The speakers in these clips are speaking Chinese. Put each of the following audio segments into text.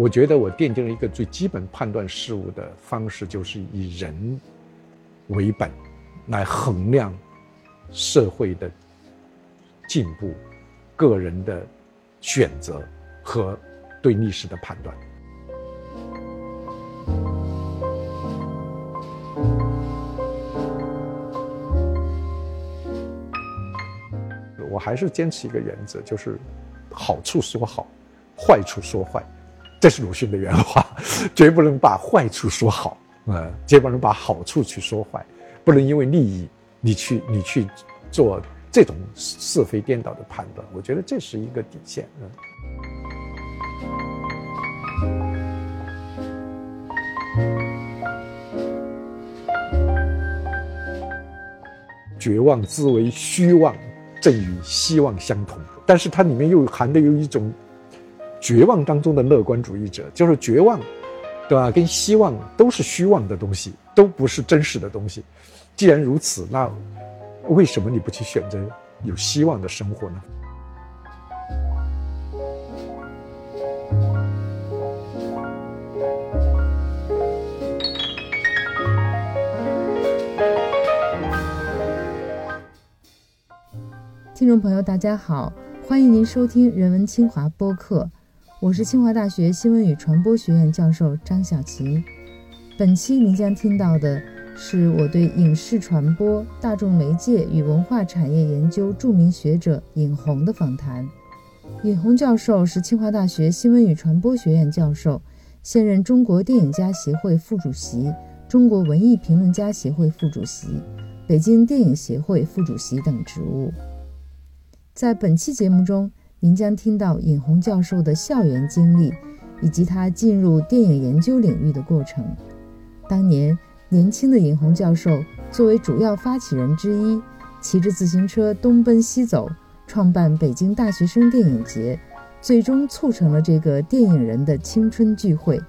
我觉得我奠定了一个最基本判断事物的方式，就是以人为本来衡量社会的进步、个人的选择和对历史的判断。我还是坚持一个原则，就是好处说好，坏处说坏。这是鲁迅的原话，绝不能把坏处说好，呃，绝不能把好处去说坏，不能因为利益你去你去做这种是非颠倒的判断。我觉得这是一个底线。嗯。绝望之为虚妄，正与希望相同，但是它里面又含的有一种。绝望当中的乐观主义者，就是绝望，对吧？跟希望都是虚妄的东西，都不是真实的东西。既然如此，那为什么你不去选择有希望的生活呢？听众朋友，大家好，欢迎您收听《人文清华》播客。我是清华大学新闻与传播学院教授张小琪。本期您将听到的是我对影视传播、大众媒介与文化产业研究著名学者尹红的访谈。尹红教授是清华大学新闻与传播学院教授，现任中国电影家协会副主席、中国文艺评论家协会副主席、北京电影协会副主席等职务。在本期节目中。您将听到尹红教授的校园经历，以及他进入电影研究领域的过程。当年，年轻的尹红教授作为主要发起人之一，骑着自行车东奔西走，创办北京大学生电影节，最终促成了这个电影人的青春聚会。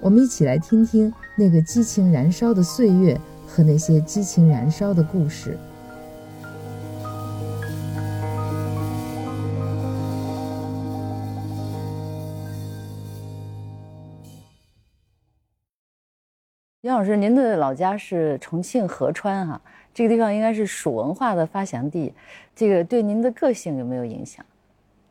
我们一起来听听那个激情燃烧的岁月和那些激情燃烧的故事。老师，您的老家是重庆合川哈，这个地方应该是蜀文化的发祥地，这个对您的个性有没有影响？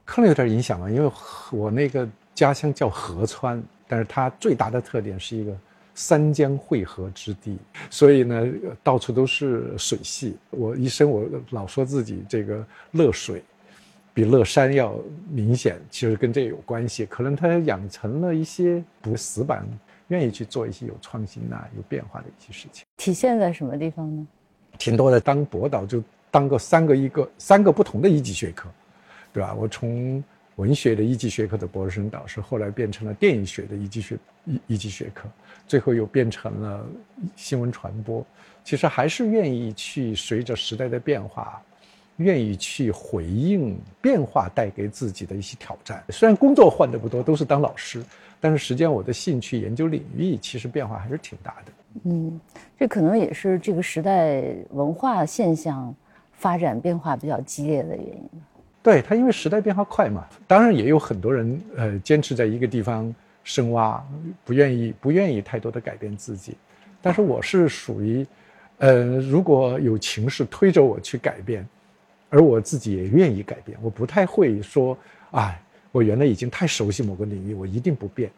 可能有点影响吧，因为我那个家乡叫合川，但是它最大的特点是一个三江汇合之地，所以呢，到处都是水系。我一生我老说自己这个乐水，比乐山要明显，其实跟这有关系。可能它养成了一些不死板。愿意去做一些有创新呐、有变化的一些事情，体现在什么地方呢？挺多的，当博导就当过三个一个三个不同的一级学科，对吧？我从文学的一级学科的博士生导师，后来变成了电影学的一级学一一级学科，最后又变成了新闻传播。其实还是愿意去随着时代的变化。愿意去回应变化带给自己的一些挑战。虽然工作换的不多，都是当老师，但是实际上我的兴趣研究领域其实变化还是挺大的。嗯，这可能也是这个时代文化现象发展变化比较激烈的原因。对它，因为时代变化快嘛。当然也有很多人呃坚持在一个地方深挖，不愿意不愿意太多的改变自己。但是我是属于，呃，如果有情势推着我去改变。而我自己也愿意改变，我不太会说，哎，我原来已经太熟悉某个领域，我一定不变。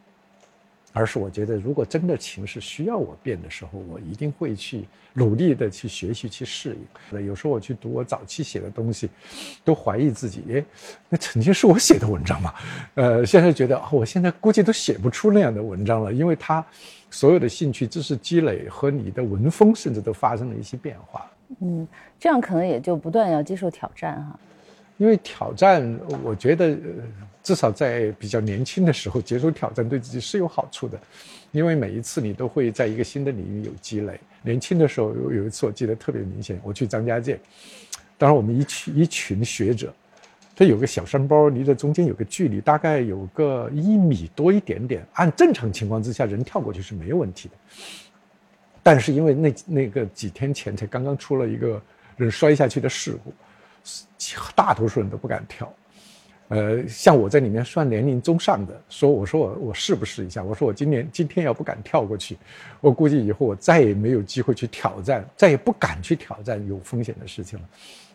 而是我觉得，如果真的情势需要我变的时候，我一定会去努力的去学习、去适应。有时候我去读我早期写的东西，都怀疑自己，哎，那曾经是我写的文章嘛？呃，现在觉得，我现在估计都写不出那样的文章了，因为他所有的兴趣、知识积累和你的文风，甚至都发生了一些变化。嗯，这样可能也就不断要接受挑战哈。因为挑战，我觉得至少在比较年轻的时候接受挑战，对自己是有好处的。因为每一次你都会在一个新的领域有积累。年轻的时候有有一次我记得特别明显，我去张家界，当然我们一群一群学者，他有个小山包，离着中间有个距离，大概有个一米多一点点。按正常情况之下，人跳过去是没有问题的。但是因为那那个几天前才刚刚出了一个人摔下去的事故，大多数人都不敢跳。呃，像我在里面算年龄中上的，说我说我我试不试一下？我说我今年今天要不敢跳过去，我估计以后我再也没有机会去挑战，再也不敢去挑战有风险的事情了。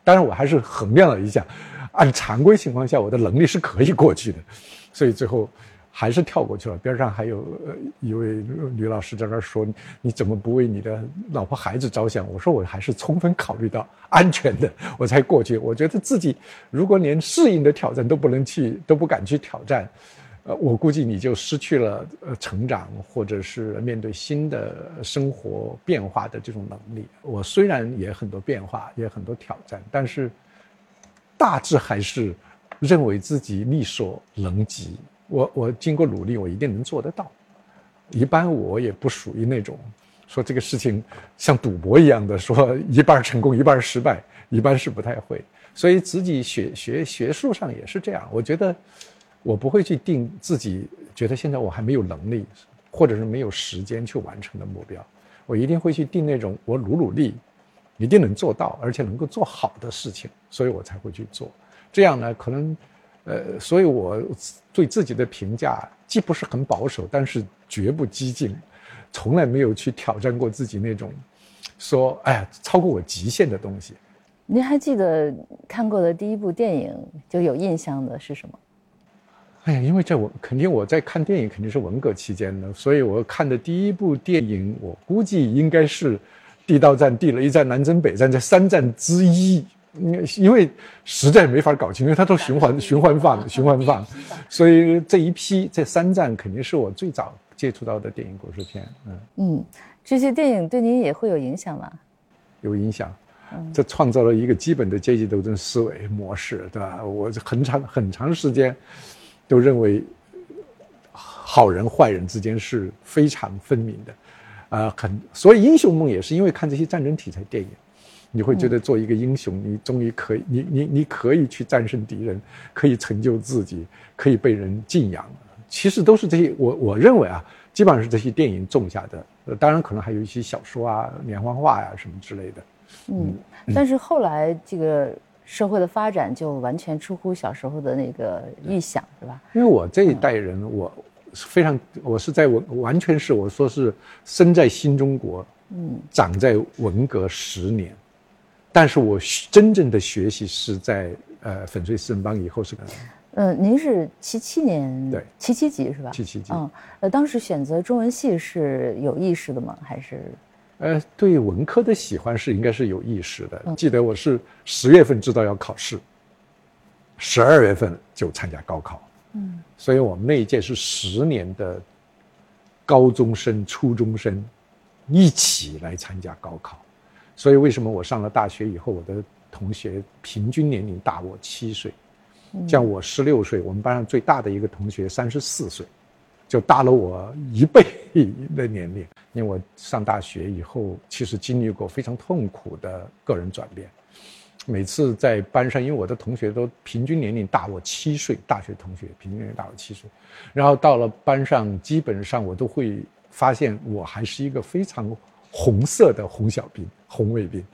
当然，我还是衡量了一下，按常规情况下，我的能力是可以过去的，所以最后。还是跳过去了。边上还有一位女老师在那说：“你怎么不为你的老婆孩子着想？”我说：“我还是充分考虑到安全的，我才过去。我觉得自己如果连适应的挑战都不能去，都不敢去挑战，呃，我估计你就失去了呃成长或者是面对新的生活变化的这种能力。我虽然也很多变化，也很多挑战，但是大致还是认为自己力所能及。”我我经过努力，我一定能做得到。一般我也不属于那种说这个事情像赌博一样的，说一半成功一半失败，一般是不太会。所以自己学学学术上也是这样。我觉得我不会去定自己觉得现在我还没有能力，或者是没有时间去完成的目标。我一定会去定那种我努努力一定能做到，而且能够做好的事情，所以我才会去做。这样呢，可能。呃，所以我对自己的评价既不是很保守，但是绝不激进，从来没有去挑战过自己那种，说哎呀超过我极限的东西。您还记得看过的第一部电影就有印象的是什么？哎呀，因为在我肯定我在看电影肯定是文革期间的，所以我看的第一部电影我估计应该是《地道战》《地雷战》《南征北战》这三战之一。因因为实在没法搞清，因为它都循环 循环放循环放，所以这一批这三站肯定是我最早接触到的电影故事片。嗯嗯，这些电影对您也会有影响吗？有影响，这创造了一个基本的阶级斗争思维模式，对吧？我很长很长时间都认为好人坏人之间是非常分明的，啊，很所以英雄梦也是因为看这些战争题材电影。你会觉得做一个英雄，你终于可以，你你你可以去战胜敌人，可以成就自己，可以被人敬仰。其实都是这些，我我认为啊，基本上是这些电影种下的。呃，当然可能还有一些小说啊、连环画呀什么之类的。嗯，但是后来这个社会的发展就完全出乎小时候的那个预想，是吧？因为我这一代人，我非常，我是在文，完全是我说是生在新中国，嗯，长在文革十年。但是我真正的学习是在呃粉碎四人帮以后是，呃，您是七七年对七七级是吧？七七级嗯，呃，当时选择中文系是有意识的吗？还是？呃，对文科的喜欢是应该是有意识的。记得我是十月份知道要考试，十二月份就参加高考，嗯，所以我们那一届是十年的高中生、初中生一起来参加高考。所以，为什么我上了大学以后，我的同学平均年龄大我七岁？像我十六岁，我们班上最大的一个同学三十四岁，就大了我一倍的年龄。因为我上大学以后，其实经历过非常痛苦的个人转变。每次在班上，因为我的同学都平均年龄大我七岁，大学同学平均年龄大我七岁，然后到了班上，基本上我都会发现我还是一个非常。红色的红小兵、红卫兵，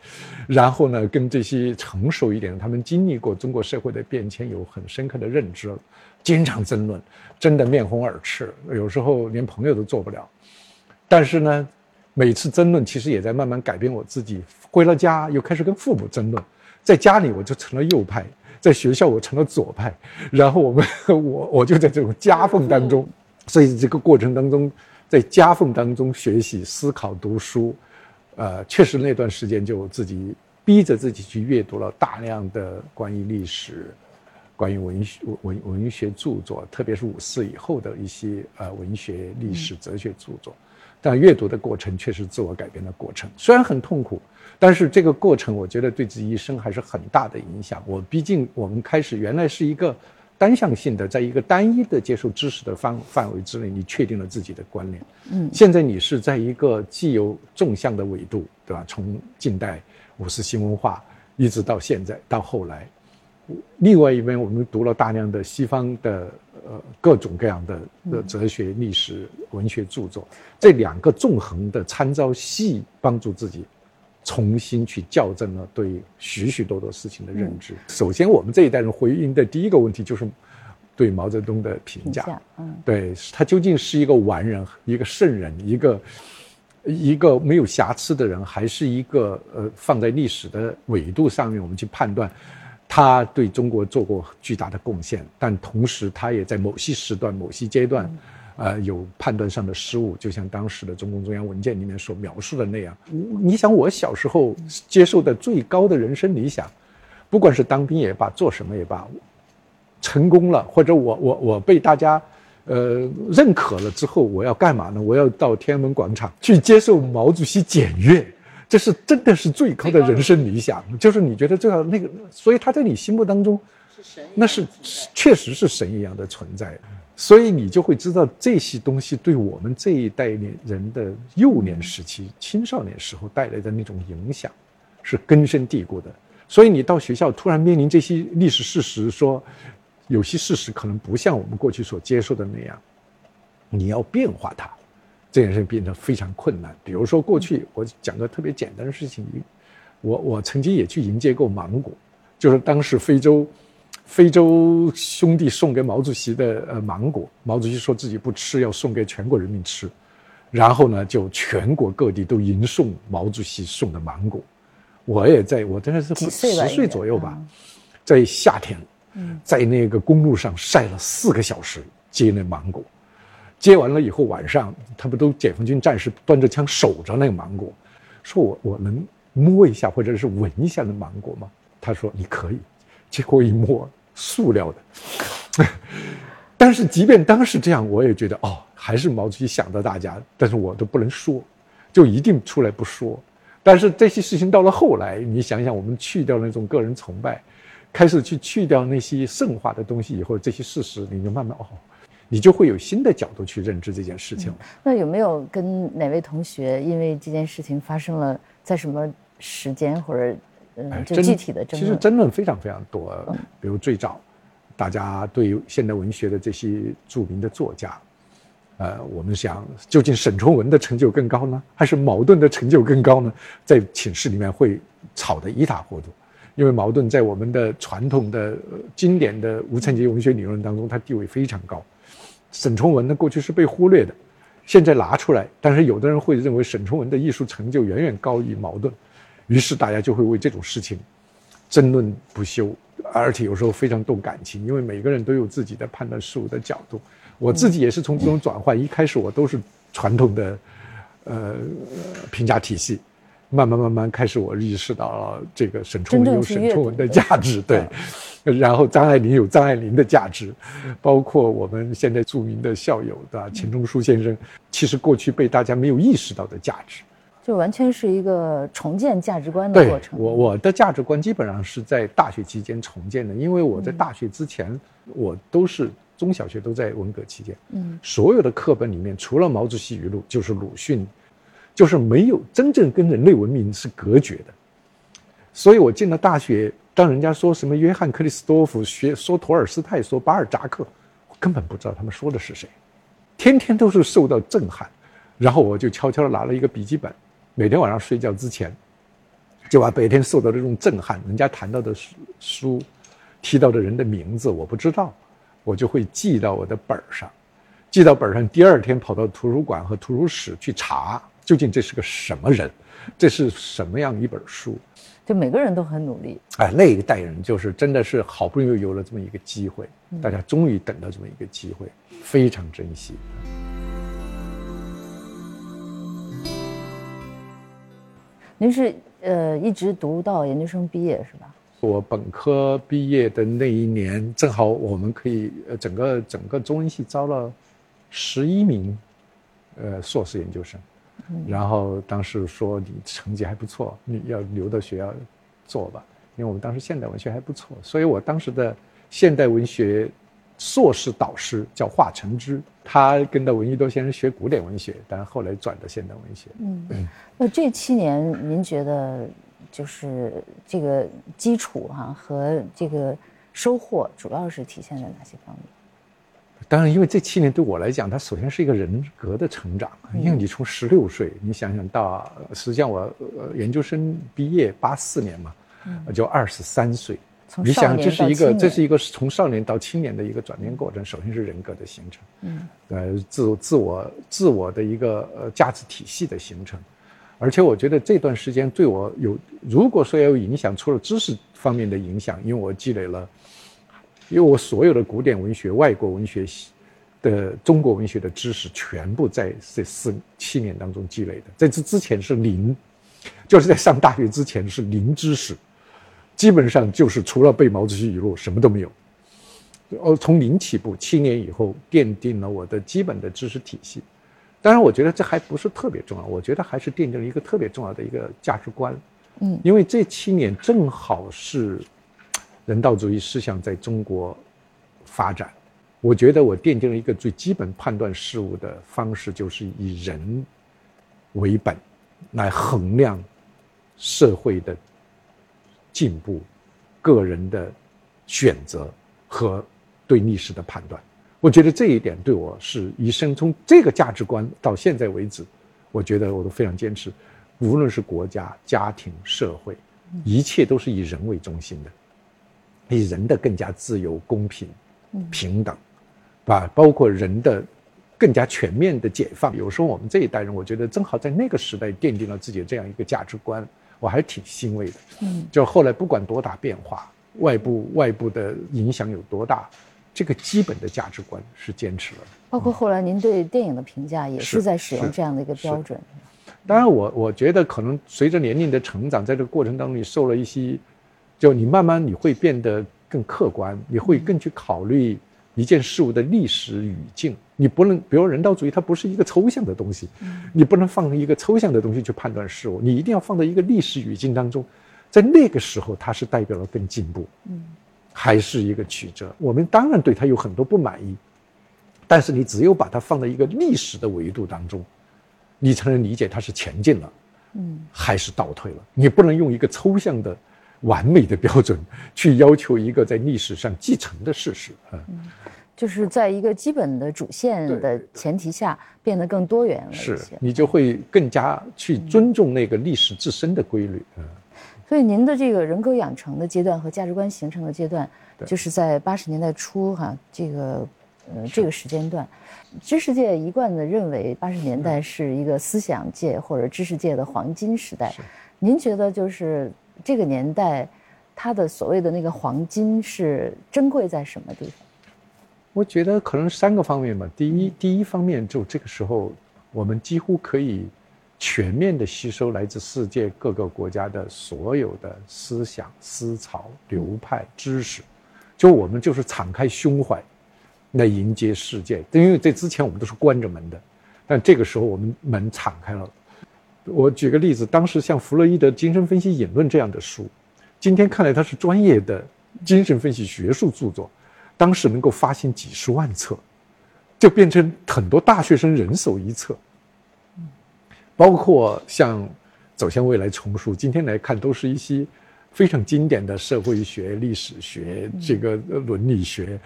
然后呢，跟这些成熟一点的，他们经历过中国社会的变迁，有很深刻的认知，经常争论，争得面红耳赤，有时候连朋友都做不了。但是呢，每次争论其实也在慢慢改变我自己。回了家又开始跟父母争论，在家里我就成了右派，在学校我成了左派，然后我们我我就在这种夹缝当中，所以这个过程当中。在夹缝当中学习、思考、读书，呃，确实那段时间就自己逼着自己去阅读了大量的关于历史、关于文学、文文学著作，特别是五四以后的一些呃文学、历史、哲学著作。但阅读的过程确实自我改变的过程，虽然很痛苦，但是这个过程我觉得对自己一生还是很大的影响。我毕竟我们开始原来是一个。单向性的，在一个单一的接受知识的范范围之内，你确定了自己的观念。嗯，现在你是在一个既有纵向的纬度，对吧？从近代五四新文化一直到现在到后来，另外一边我们读了大量的西方的呃各种各样的的哲学、历史、文学著作，这两个纵横的参照系帮助自己。重新去校正了对许许多多事情的认知。首先，我们这一代人回应的第一个问题就是，对毛泽东的评价。评价嗯对他究竟是一个完人、一个圣人、一个一个没有瑕疵的人，还是一个呃放在历史的纬度上面我们去判断，他对中国做过巨大的贡献，但同时他也在某些时段、某些阶段。呃，有判断上的失误，就像当时的中共中央文件里面所描述的那样。你想，我小时候接受的最高的人生理想，不管是当兵也罢，做什么也罢，成功了，或者我我我被大家呃认可了之后，我要干嘛呢？我要到天安门广场去接受毛主席检阅，这是真的是最高的人生理想。就是你觉得这样那个，所以他在你心目当中那是确实是神一样的存在。所以你就会知道这些东西对我们这一代年人的幼年时期、青少年时候带来的那种影响，是根深蒂固的。所以你到学校突然面临这些历史事实，说有些事实可能不像我们过去所接受的那样，你要变化它，这件事变得非常困难。比如说过去我讲个特别简单的事情，我我曾经也去迎接过芒果，就是当时非洲。非洲兄弟送给毛主席的呃芒果，毛主席说自己不吃，要送给全国人民吃，然后呢，就全国各地都迎送毛主席送的芒果。我也在我真的是十岁左右吧，在夏天，在那个公路上晒了四个小时接那芒果，接完了以后晚上，他们都解放军战士端着枪守着那个芒果，说我我能摸一下或者是闻一下那芒果吗？他说你可以，结果一摸。塑料的，但是即便当时这样，我也觉得哦，还是毛主席想到大家，但是我都不能说，就一定出来不说。但是这些事情到了后来，你想想，我们去掉那种个人崇拜，开始去去掉那些圣化的东西以后，这些事实你就慢慢哦，你就会有新的角度去认知这件事情。那有没有跟哪位同学因为这件事情发生了在什么时间或者？就具体的其实争论非常非常多，比如最早，大家对现代文学的这些著名的作家，呃，我们想究竟沈从文的成就更高呢，还是茅盾的成就更高呢？在寝室里面会吵得一塌糊涂，因为茅盾在我们的传统的经典的无层级文学理论当中，他地位非常高，沈从文呢过去是被忽略的，现在拿出来，但是有的人会认为沈从文的艺术成就远远高于茅盾。于是大家就会为这种事情争论不休，而且有时候非常动感情，因为每个人都有自己的判断事物的角度。我自己也是从这种转换，一开始我都是传统的呃评价体系，慢慢慢慢开始我意识到了这个沈从文有沈从文的价值，对，然后张爱玲有张爱玲的价值，包括我们现在著名的校友对吧？钱钟书先生，其实过去被大家没有意识到的价值。就完全是一个重建价值观的过程。我我的价值观基本上是在大学期间重建的，因为我在大学之前，我都是中小学都在文革期间，嗯，所有的课本里面除了毛主席语录就是鲁迅，就是没有真正跟人类文明是隔绝的。所以我进了大学，当人家说什么约翰克里斯多夫学说托尔斯泰说巴尔扎克，我根本不知道他们说的是谁，天天都是受到震撼，然后我就悄悄的拿了一个笔记本。每天晚上睡觉之前，就把白天受到的这种震撼，人家谈到的书书，提到的人的名字，我不知道，我就会记到我的本儿上，记到本儿上。第二天跑到图书馆和图书室去查，究竟这是个什么人，这是什么样一本书？就每个人都很努力。哎，那一代人就是真的是好不容易有了这么一个机会，大家终于等到这么一个机会，非常珍惜。您是呃一直读到研究生毕业是吧？我本科毕业的那一年，正好我们可以呃整个整个中文系招了十一名呃硕士研究生，然后当时说你成绩还不错，你要留到学校做吧，因为我们当时现代文学还不错，所以我当时的现代文学。硕士导师叫华承之，他跟着闻一多先生学古典文学，但后来转到现代文学。嗯，那这七年您觉得就是这个基础哈和这个收获主要是体现在哪些方面？当然，因为这七年对我来讲，它首先是一个人格的成长。因为你从十六岁，你想想到，实际上我研究生毕业八四年嘛，就二十三岁。从你想，这是一个，这是一个从少年到青年的一个转变过程。首先是人格的形成，嗯，呃，自自我自我的一个呃价值体系的形成。而且我觉得这段时间对我有，如果说要有影响，除了知识方面的影响，因为我积累了，因为我所有的古典文学、外国文学的中国文学的知识，全部在这四七年当中积累的。在这之前是零，就是在上大学之前是零知识，基本上就是除了背毛主席语录，什么都没有。哦，从零起步，七年以后奠定了我的基本的知识体系。当然，我觉得这还不是特别重要，我觉得还是奠定了一个特别重要的一个价值观。嗯，因为这七年正好是人道主义思想在中国发展，我觉得我奠定了一个最基本判断事物的方式，就是以人为本来衡量社会的进步、个人的选择和对历史的判断。我觉得这一点对我是一生从这个价值观到现在为止，我觉得我都非常坚持。无论是国家、家庭、社会，一切都是以人为中心的，以人的更加自由、公平、平等，把？包括人的更加全面的解放。有时候我们这一代人，我觉得正好在那个时代奠定了自己这样一个价值观，我还是挺欣慰的。嗯，就后来不管多大变化，外部外部的影响有多大。这个基本的价值观是坚持了，包括后来您对电影的评价也是是在使用这样的一个标准。当然我，我觉得可能随着年龄的成长，在这个过程当中，你受了一些，就你慢慢你会变得更客观，你会更去考虑一件事物的历史语境。你不能，比如人道主义，它不是一个抽象的东西，你不能放一个抽象的东西去判断事物，你一定要放到一个历史语境当中，在那个时候，它是代表了更进步。嗯。还是一个曲折，我们当然对它有很多不满意，但是你只有把它放在一个历史的维度当中，你才能理解它是前进了，嗯，还是倒退了。你不能用一个抽象的、完美的标准去要求一个在历史上继承的事实啊。就是在一个基本的主线的前提下，变得更多元了是。你就会更加去尊重那个历史自身的规律嗯。所以您的这个人格养成的阶段和价值观形成的阶段，对就是在八十年代初哈，这个呃这个时间段，知识界一贯的认为八十年代是一个思想界或者知识界的黄金时代。您觉得就是这个年代，它的所谓的那个黄金是珍贵在什么地方？我觉得可能三个方面吧。第一，第一方面就这个时候，我们几乎可以全面的吸收来自世界各个国家的所有的思想、思潮、流派、知识，就我们就是敞开胸怀来迎接世界。因为在之前我们都是关着门的，但这个时候我们门敞开了。我举个例子，当时像弗洛伊德《精神分析引论》这样的书，今天看来它是专业的精神分析学术著作。当时能够发行几十万册，就变成很多大学生人手一册。包括像《走向未来》丛书，今天来看都是一些非常经典的社会学、历史学、这个伦理学，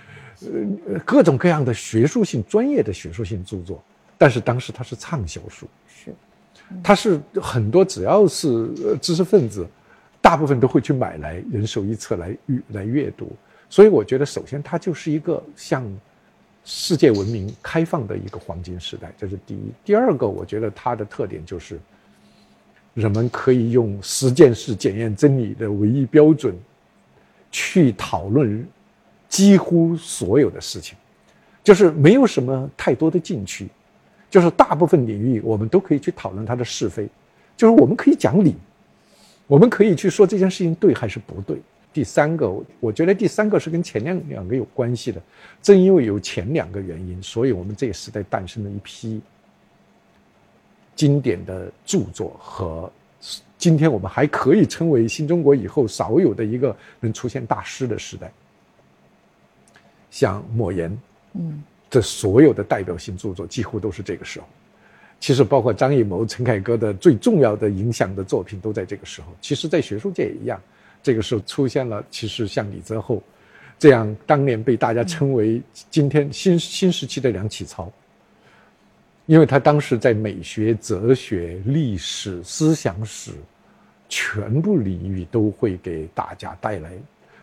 呃，各种各样的学术性、专业的学术性著作。但是当时它是畅销书，是，它是很多只要是知识分子，大部分都会去买来人手一册来阅来阅读。所以我觉得，首先它就是一个向世界文明开放的一个黄金时代，这是第一。第二个，我觉得它的特点就是，人们可以用实践式检验真理的唯一标准，去讨论几乎所有的事情，就是没有什么太多的禁区，就是大部分领域我们都可以去讨论它的是非，就是我们可以讲理，我们可以去说这件事情对还是不对。第三个，我觉得第三个是跟前两两个有关系的。正因为有前两个原因，所以我们这个时代诞生了一批经典的著作和今天我们还可以称为新中国以后少有的一个能出现大师的时代。像莫言，嗯，这所有的代表性著作几乎都是这个时候。其实包括张艺谋、陈凯歌的最重要的影响的作品都在这个时候。其实，在学术界也一样。这个时候出现了，其实像李泽厚这样当年被大家称为今天新新时期的梁启超，因为他当时在美学、哲学、历史、思想史全部领域都会给大家带来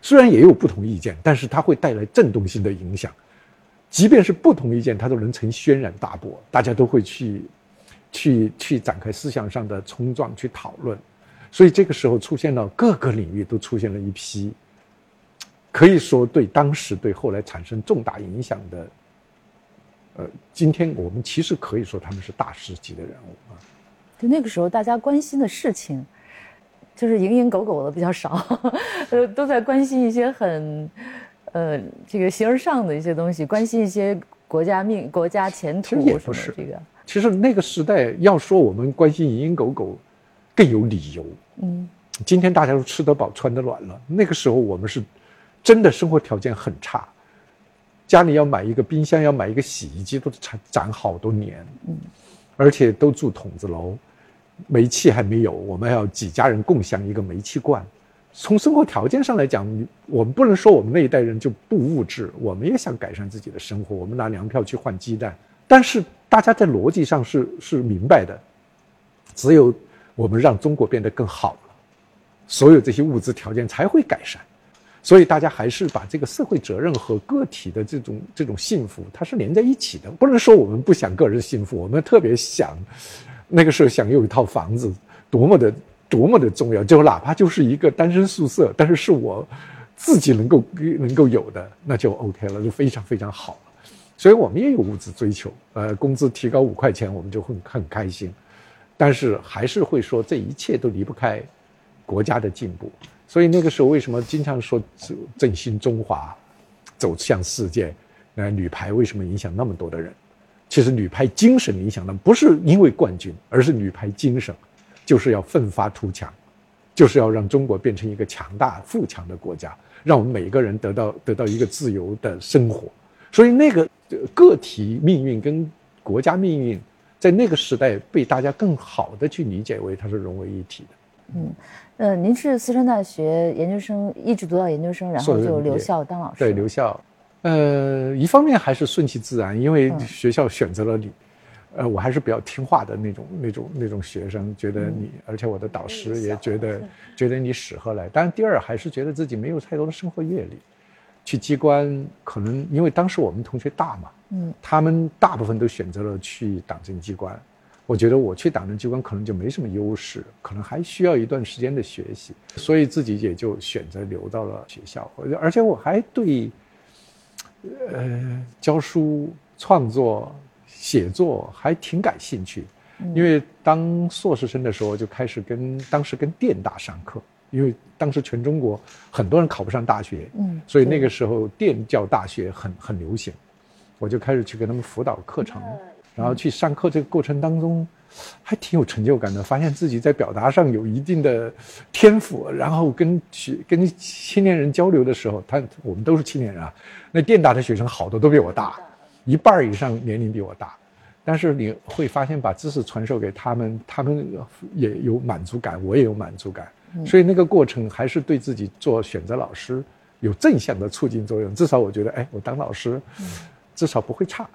虽然也有不同意见，但是它会带来震动性的影响。即便是不同意见，它都能成轩然大波，大家都会去，去去展开思想上的冲撞，去讨论。所以这个时候出现了各个领域都出现了一批，可以说对当时对后来产生重大影响的，呃，今天我们其实可以说他们是大师级的人物啊。就那个时候大家关心的事情，就是蝇营狗苟的比较少，呃，都在关心一些很。呃，这个形而上的一些东西，关心一些国家命、国家前途也不是这个。其实那个时代要说我们关心蝇营狗苟，更有理由。嗯，今天大家都吃得饱、穿得暖了，那个时候我们是真的生活条件很差，家里要买一个冰箱、要买一个洗衣机都攒攒好多年。嗯，而且都住筒子楼，煤气还没有，我们要几家人共享一个煤气罐。从生活条件上来讲，我们不能说我们那一代人就不物质，我们也想改善自己的生活。我们拿粮票去换鸡蛋，但是大家在逻辑上是是明白的，只有我们让中国变得更好了，所有这些物质条件才会改善。所以大家还是把这个社会责任和个体的这种这种幸福，它是连在一起的。不能说我们不想个人幸福，我们特别想，那个时候想有一套房子，多么的。多么的重要，就哪怕就是一个单身宿舍，但是是我自己能够能够有的，那就 OK 了，就非常非常好了。所以我们也有物质追求，呃，工资提高五块钱，我们就很很开心。但是还是会说，这一切都离不开国家的进步。所以那个时候为什么经常说振兴中华，走向世界？那女排为什么影响那么多的人？其实女排精神影响的不是因为冠军，而是女排精神。就是要奋发图强，就是要让中国变成一个强大富强的国家，让我们每个人得到得到一个自由的生活。所以那个个体命运跟国家命运，在那个时代被大家更好的去理解为它是融为一体的。嗯，呃，您是四川大学研究生，一直读到研究生，然后就留校当老师。对，留校。呃，一方面还是顺其自然，因为学校选择了你。呃，我还是比较听话的那种、那种、那种学生，觉得你，而且我的导师也觉得，觉得你适合来。当然，第二还是觉得自己没有太多的生活阅历，去机关可能因为当时我们同学大嘛，嗯，他们大部分都选择了去党政机关，我觉得我去党政机关可能就没什么优势，可能还需要一段时间的学习，所以自己也就选择留到了学校。而且我还对，呃，教书创作。写作还挺感兴趣，因为当硕士生的时候就开始跟当时跟电大上课，因为当时全中国很多人考不上大学，嗯，所以那个时候电教大学很很流行，我就开始去给他们辅导课程，然后去上课这个过程当中，还挺有成就感的，发现自己在表达上有一定的天赋，然后跟学跟青年人交流的时候，他我们都是青年人啊，那电大的学生好多都比我大。一半以上年龄比我大，但是你会发现，把知识传授给他们，他们也有满足感，我也有满足感，所以那个过程还是对自己做选择老师有正向的促进作用。至少我觉得，哎，我当老师，至少不会差。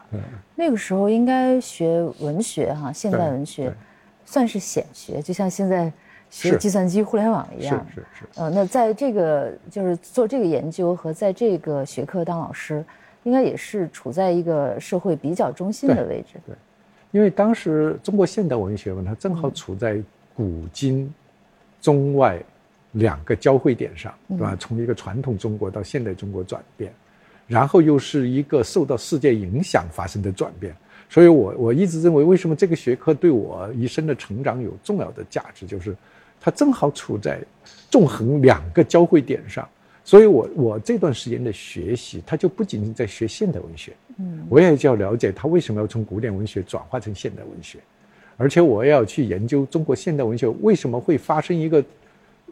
那个时候应该学文学哈，现代文学算是显学，就像现在学计算机、互联网一样。是是是。呃，那在这个就是做这个研究和在这个学科当老师。应该也是处在一个社会比较中心的位置。对，因为当时中国现代文学嘛，它正好处在古今中外两个交汇点上，对吧？从一个传统中国到现代中国转变，然后又是一个受到世界影响发生的转变。所以我我一直认为，为什么这个学科对我一生的成长有重要的价值，就是它正好处在纵横两个交汇点上。所以，我我这段时间的学习，它就不仅仅在学现代文学，嗯，我也就要了解它为什么要从古典文学转化成现代文学，而且我也要去研究中国现代文学为什么会发生一个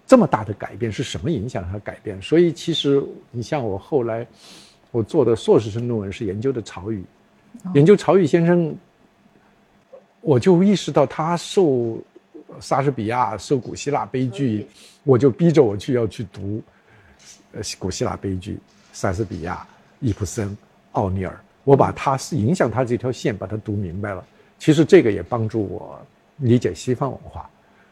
这么大的改变，是什么影响它改变。所以，其实你像我后来我做的硕士生论文是研究的曹禺，研究曹禺先生，我就意识到他受莎士比亚、受古希腊悲剧，我就逼着我去要去读。呃，古希腊悲剧，莎士比亚、易卜生、奥尼尔，我把他是影响他这条线把它读明白了。其实这个也帮助我理解西方文化。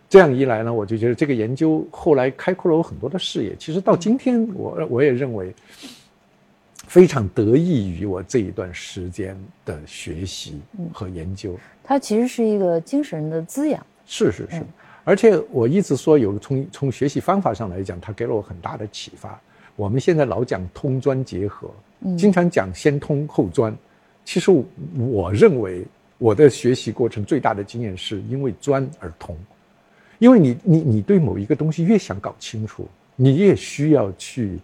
这样一来呢，我就觉得这个研究后来开阔了我很多的视野。其实到今天，我我也认为非常得益于我这一段时间的学习和研究。它其实是一个精神的滋养。是是是，而且我一直说，有从从学习方法上来讲，它给了我很大的启发。我们现在老讲通专结合，经常讲先通后专。其实我认为我的学习过程最大的经验是因为专而通。因为你你你对某一个东西越想搞清楚，你越需要去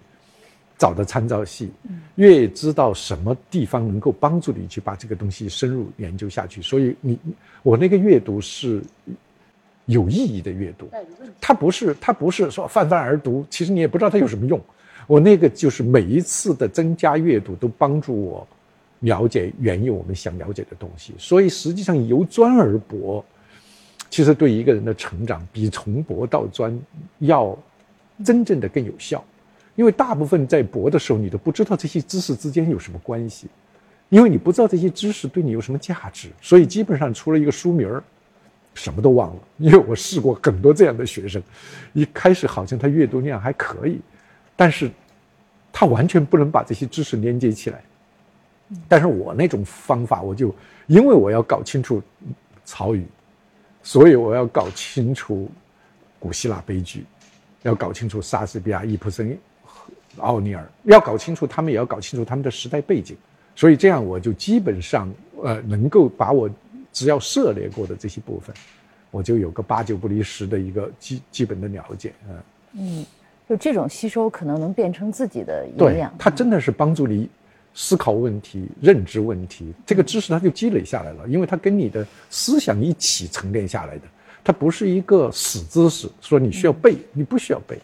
找的参照系，越知道什么地方能够帮助你去把这个东西深入研究下去。所以你我那个阅读是有意义的阅读，它不是它不是说泛泛而读，其实你也不知道它有什么用。我那个就是每一次的增加阅读都帮助我了解原有我们想了解的东西。所以实际上由专而博。其实对一个人的成长，比从博到专要真正的更有效，因为大部分在博的时候，你都不知道这些知识之间有什么关系，因为你不知道这些知识对你有什么价值，所以基本上除了一个书名儿，什么都忘了。因为我试过很多这样的学生，一开始好像他阅读量还可以，但是他完全不能把这些知识连接起来。但是我那种方法，我就因为我要搞清楚曹禺。所以我要搞清楚古希腊悲剧，要搞清楚莎士比亚、易卜生、奥尼尔，要搞清楚他们，也要搞清楚他们的时代背景。所以这样我就基本上呃能够把我只要涉猎过的这些部分，我就有个八九不离十的一个基基本的了解。嗯嗯，就这种吸收可能能变成自己的营养。它真的是帮助你。思考问题、认知问题，这个知识它就积累下来了，因为它跟你的思想一起沉淀下来的，它不是一个死知识，说你需要背，你不需要背。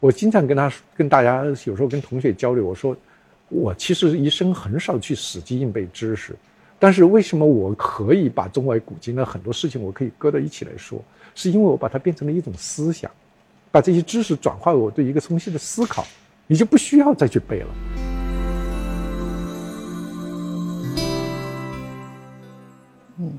我经常跟他、跟大家，有时候跟同学交流，我说，我其实一生很少去死记硬背知识，但是为什么我可以把中外古今的很多事情我可以搁到一起来说，是因为我把它变成了一种思想，把这些知识转化为我对一个东西的思考，你就不需要再去背了。嗯，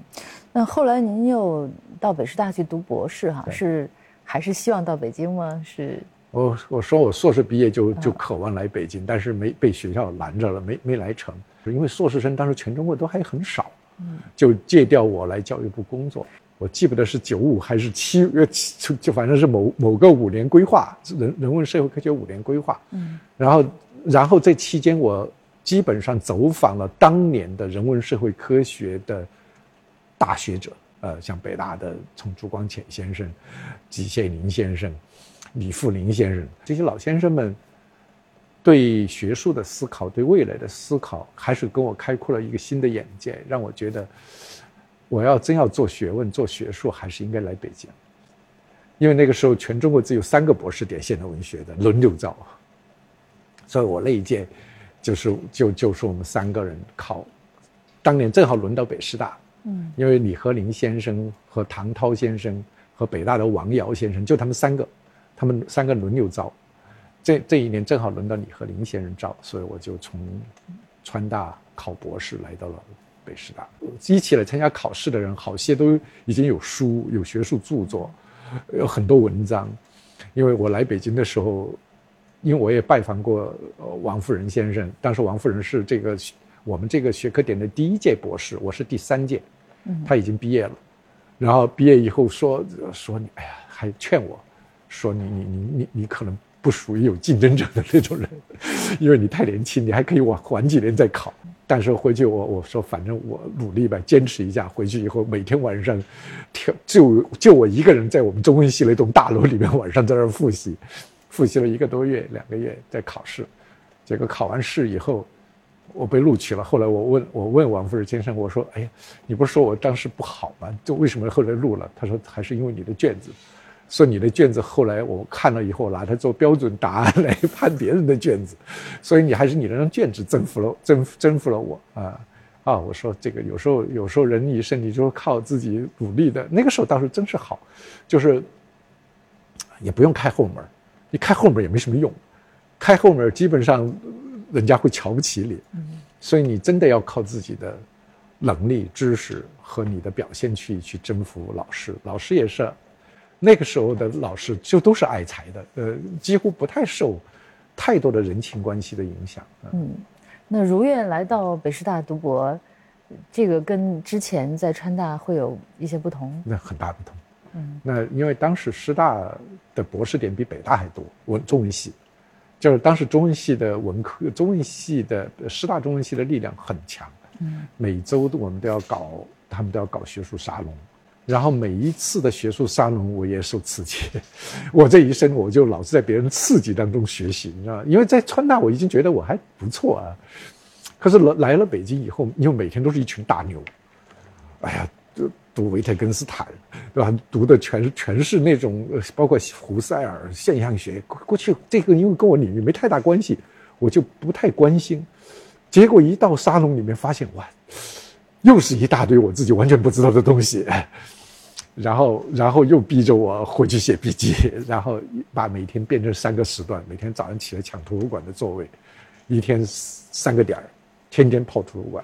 那后来您又到北师大去读博士哈，是还是希望到北京吗？是，我我说我硕士毕业就就渴望来北京，但是没被学校拦着了，没没来成，因为硕士生当时全中国都还很少，嗯，就借调我来教育部工作。我记不得是九五还是七呃就就反正是某某个五年规划，人人文社会科学五年规划，嗯，然后然后这期间我基本上走访了当年的人文社会科学的。大学者，呃，像北大的从朱光潜先生、季羡林先生、李富林先生。这些老先生们，对学术的思考、对未来的思考，还是跟我开阔了一个新的眼界，让我觉得，我要真要做学问、做学术，还是应该来北京，因为那个时候全中国只有三个博士点现代文学的轮流招，所以我那一届就是就就是我们三个人考，当年正好轮到北师大。嗯，因为李和林先生和唐涛先生和北大的王瑶先生，就他们三个，他们三个轮流招，这这一年正好轮到你和林先生招，所以我就从川大考博士来到了北师大。一起来参加考试的人，好些都已经有书、有学术著作，有很多文章。因为我来北京的时候，因为我也拜访过王夫仁先生，当时王夫仁是这个。我们这个学科点的第一届博士，我是第三届，他已经毕业了，然后毕业以后说说你，哎呀，还劝我，说你你你你你可能不属于有竞争者的那种人，因为你太年轻，你还可以晚缓几年再考。但是回去我我说反正我努力吧，坚持一下。回去以后每天晚上，跳就就我一个人在我们中文系那栋大楼里面晚上在那复习，复习了一个多月两个月在考试，结果考完试以后。我被录取了。后来我问我问王富士先生，我说：“哎呀，你不是说我当时不好吗？就为什么后来录了？”他说：“还是因为你的卷子，说你的卷子后来我看了以后，拿它做标准答案来判别人的卷子，所以你还是你那张卷子征服了 征服征服了我啊啊！”我说：“这个有时候有时候人一生你就靠自己努力的。那个时候倒是真是好，就是也不用开后门，你开后门也没什么用，开后门基本上。”人家会瞧不起你，所以你真的要靠自己的能力、知识和你的表现去去征服老师。老师也是，那个时候的老师就都是爱才的，呃，几乎不太受太多的人情关系的影响。嗯，那如愿来到北师大读博，这个跟之前在川大会有一些不同？那很大不同。嗯，那因为当时师大的博士点比北大还多，文中文系，就是当时中文系的文科，中文系的师大中文系的力量很强。嗯，每周我们都要搞，他们都要搞学术沙龙。然后每一次的学术沙龙，我也受刺激。我这一生，我就老是在别人刺激当中学习，你知道？因为在川大，我已经觉得我还不错啊。可是来来了北京以后，因为每天都是一群大牛，哎呀，读维特根斯坦，对吧？读的全全是那种，包括胡塞尔现象学。过去这个因为跟我领域没太大关系，我就不太关心。结果一到沙龙里面，发现哇！又是一大堆我自己完全不知道的东西，然后，然后又逼着我回去写笔记，然后把每天变成三个时段，每天早上起来抢图书馆的座位，一天三个点儿，天天泡图书馆，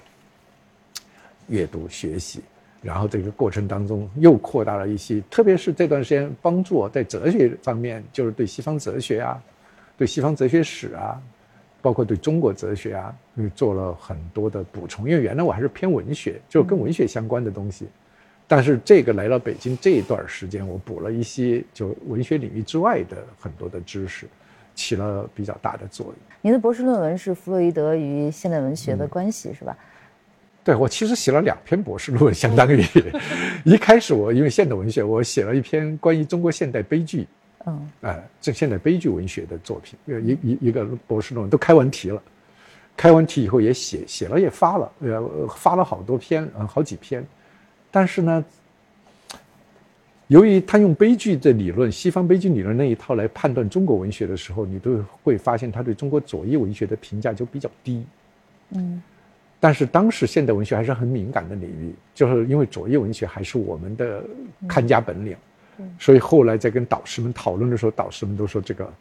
阅读学习，然后这个过程当中又扩大了一些，特别是这段时间帮助我在哲学方面，就是对西方哲学啊，对西方哲学史啊。包括对中国哲学啊，做了很多的补充。因为原来我还是偏文学，就跟文学相关的东西。但是这个来到北京这一段时间，我补了一些就文学领域之外的很多的知识，起了比较大的作用。您的博士论文是弗洛伊德与现代文学的关系，是吧？对，我其实写了两篇博士论文，相当于 一开始我因为现代文学，我写了一篇关于中国现代悲剧。嗯，哎，这现在悲剧文学的作品，一一一个博士论文都开完题了，开完题以后也写写了也发了，呃，发了好多篇，嗯，好几篇，但是呢，由于他用悲剧的理论，西方悲剧理论那一套来判断中国文学的时候，你都会发现他对中国左翼文学的评价就比较低，嗯，但是当时现代文学还是很敏感的领域，就是因为左翼文学还是我们的看家本领。所以后来在跟导师们讨论的时候，导师们都说这个，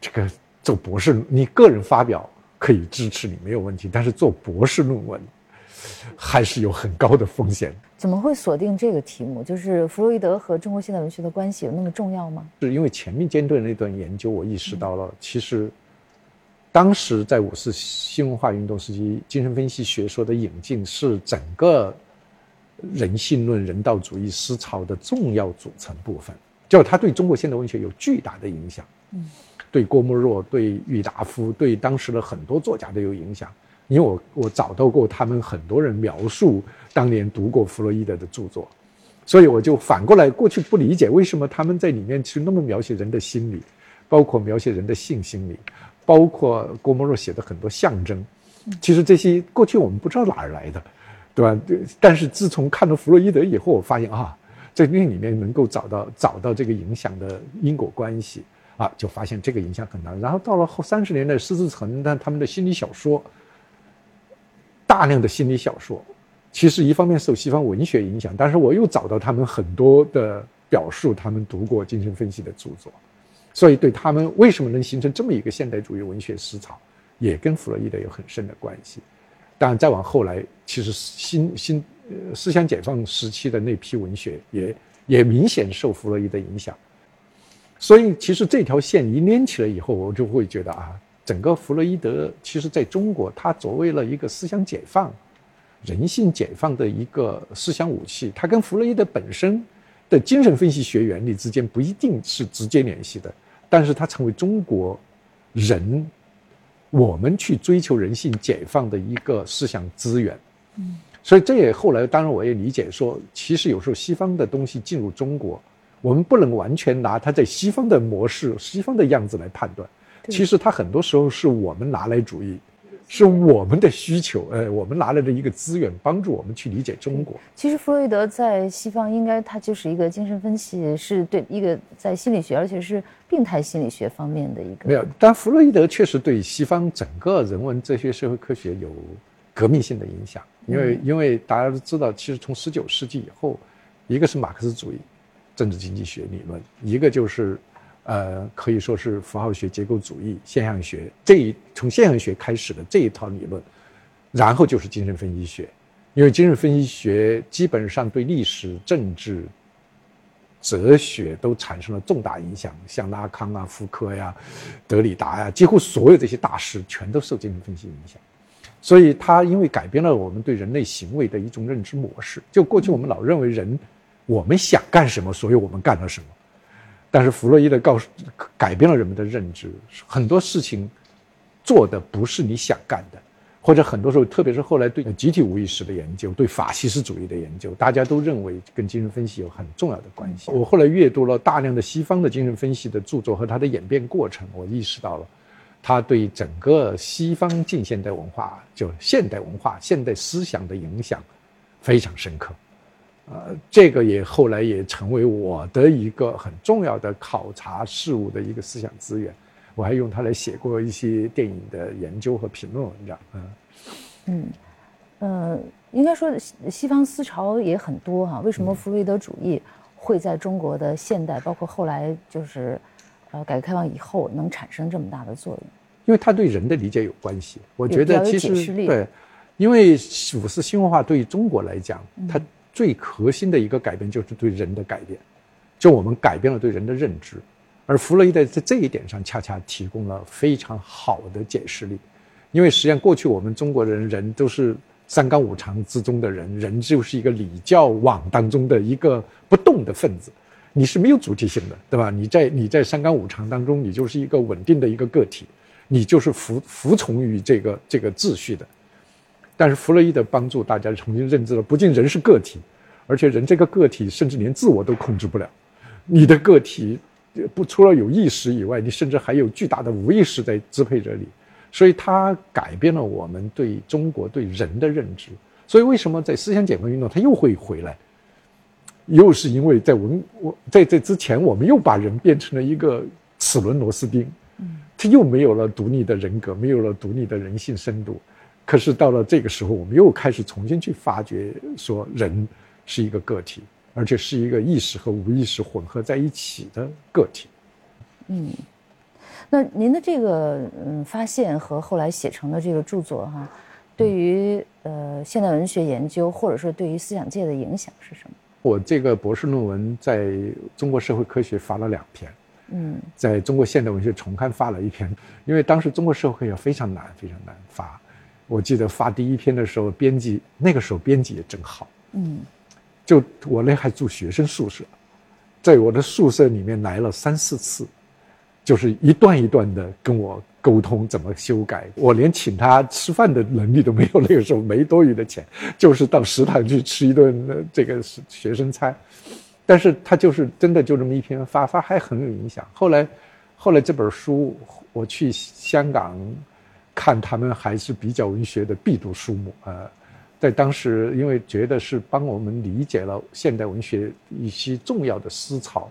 这个做博士，你个人发表可以支持你没有问题，但是做博士论文还是有很高的风险。怎么会锁定这个题目？就是弗洛伊德和中国现代文学的关系有那么重要吗？是因为前面阶段那段研究，我意识到了，其实当时在五四新文化运动时期，精神分析学说的引进是整个。人性论、人道主义思潮的重要组成部分，就是它对中国现代文学有巨大的影响。嗯，对郭沫若、对郁达夫、对当时的很多作家都有影响。因为我我找到过他们很多人描述当年读过弗洛伊德的著作，所以我就反过来过去不理解为什么他们在里面去那么描写人的心理，包括描写人的性心理，包括郭沫若写的很多象征，其实这些过去我们不知道哪儿来的。对吧？但是自从看了弗洛伊德以后，我发现啊，在那里面能够找到找到这个影响的因果关系啊，就发现这个影响很大。然后到了后三十年代，施志成的他们的心理小说，大量的心理小说，其实一方面受西方文学影响，但是我又找到他们很多的表述，他们读过精神分析的著作，所以对他们为什么能形成这么一个现代主义文学思潮，也跟弗洛伊德有很深的关系。当然，再往后来，其实新新呃思想解放时期的那批文学也也明显受弗洛伊德影响，所以其实这条线一连起来以后，我就会觉得啊，整个弗洛伊德其实在中国，他作为了一个思想解放、人性解放的一个思想武器，他跟弗洛伊德本身的精神分析学原理之间不一定是直接联系的，但是它成为中国人。我们去追求人性解放的一个思想资源，嗯，所以这也后来当然我也理解说，其实有时候西方的东西进入中国，我们不能完全拿它在西方的模式、西方的样子来判断，其实它很多时候是我们拿来主义。是我们的需求，呃，我们拿来的一个资源，帮助我们去理解中国。其实弗洛伊德在西方应该他就是一个精神分析，是对一个在心理学，而且是病态心理学方面的一个。没有，但弗洛伊德确实对西方整个人文、哲学、社会科学有革命性的影响。因为，因为大家都知道，其实从十九世纪以后，一个是马克思主义政治经济学理论，一个就是。呃，可以说是符号学、结构主义、现象学这一从现象学开始的这一套理论，然后就是精神分析学，因为精神分析学基本上对历史、政治哲学都产生了重大影响，像拉康啊、福柯呀、德里达呀，几乎所有这些大师全都受精神分析影响。所以，他因为改变了我们对人类行为的一种认知模式。就过去我们老认为人，我们想干什么，所以我们干了什么。但是弗洛伊德告诉，改变了人们的认知，很多事情做的不是你想干的。或者很多时候，特别是后来对集体无意识的研究、对法西斯主义的研究，大家都认为跟精神分析有很重要的关系。我后来阅读了大量的西方的精神分析的著作和它的演变过程，我意识到了，他对整个西方近现代文化，就现代文化、现代思想的影响非常深刻。呃，这个也后来也成为我的一个很重要的考察事物的一个思想资源。我还用它来写过一些电影的研究和评论文章。嗯嗯呃，应该说西方思潮也很多哈。为什么弗洛伊德主义会在中国的现代，包括后来就是呃改革开放以后，能产生这么大的作用？因为它对人的理解有关系。我觉得其实对，因为五四新文化对于中国来讲，它最核心的一个改变就是对人的改变，就我们改变了对人的认知。而弗洛伊德在这一点上恰恰提供了非常好的解释力，因为实际上过去我们中国人人都是三纲五常之中的人，人就是一个礼教网当中的一个不动的分子，你是没有主体性的，对吧？你在你在三纲五常当中，你就是一个稳定的一个个体，你就是服服从于这个这个秩序的。但是弗洛伊德帮助大家重新认知了，不仅人是个体，而且人这个个体甚至连自我都控制不了，你的个体。不，除了有意识以外，你甚至还有巨大的无意识在支配着你，所以它改变了我们对中国对人的认知。所以为什么在思想解放运动它又会回来？又是因为在文我在这之前，我们又把人变成了一个齿轮螺丝钉，嗯，他又没有了独立的人格，没有了独立的人性深度。可是到了这个时候，我们又开始重新去发掘，说人是一个个体。而且是一个意识和无意识混合在一起的个体。嗯，那您的这个嗯发现和后来写成的这个著作哈，对于呃现代文学研究或者说对于思想界的影响是什么？我这个博士论文在中国社会科学发了两篇，嗯，在中国现代文学重刊发了一篇，因为当时中国社会也非常难，非常难发。我记得发第一篇的时候，编辑那个时候编辑也真好，嗯。就我那还住学生宿舍，在我的宿舍里面来了三四次，就是一段一段的跟我沟通怎么修改。我连请他吃饭的能力都没有，那个时候没多余的钱，就是到食堂去吃一顿这个学生餐。但是他就是真的就这么一篇发发还很有影响。后来，后来这本书我去香港看，他们还是比较文学的必读书目啊。在当时，因为觉得是帮我们理解了现代文学一些重要的思潮，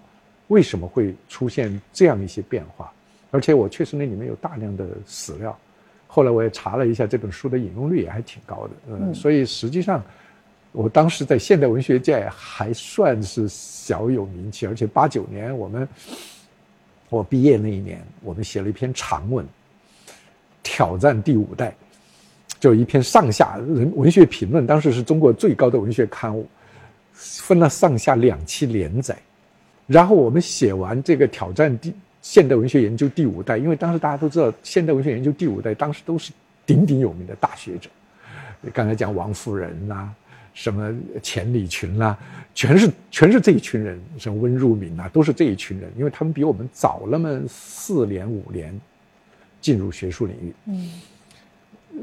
为什么会出现这样一些变化，而且我确实那里面有大量的史料，后来我也查了一下这本书的引用率也还挺高的，嗯，所以实际上，我当时在现代文学界还算是小有名气，而且八九年我们我毕业那一年，我们写了一篇长文，挑战第五代。就一篇上下人文学评论，当时是中国最高的文学刊物，分了上下两期连载，然后我们写完这个挑战第现代文学研究第五代，因为当时大家都知道现代文学研究第五代，当时都是鼎鼎有名的大学者，刚才讲王富仁呐，什么钱理群呐，全是全是这一群人，什么温如敏呐，都是这一群人，因为他们比我们早那么四年五年。进入学术领域。嗯。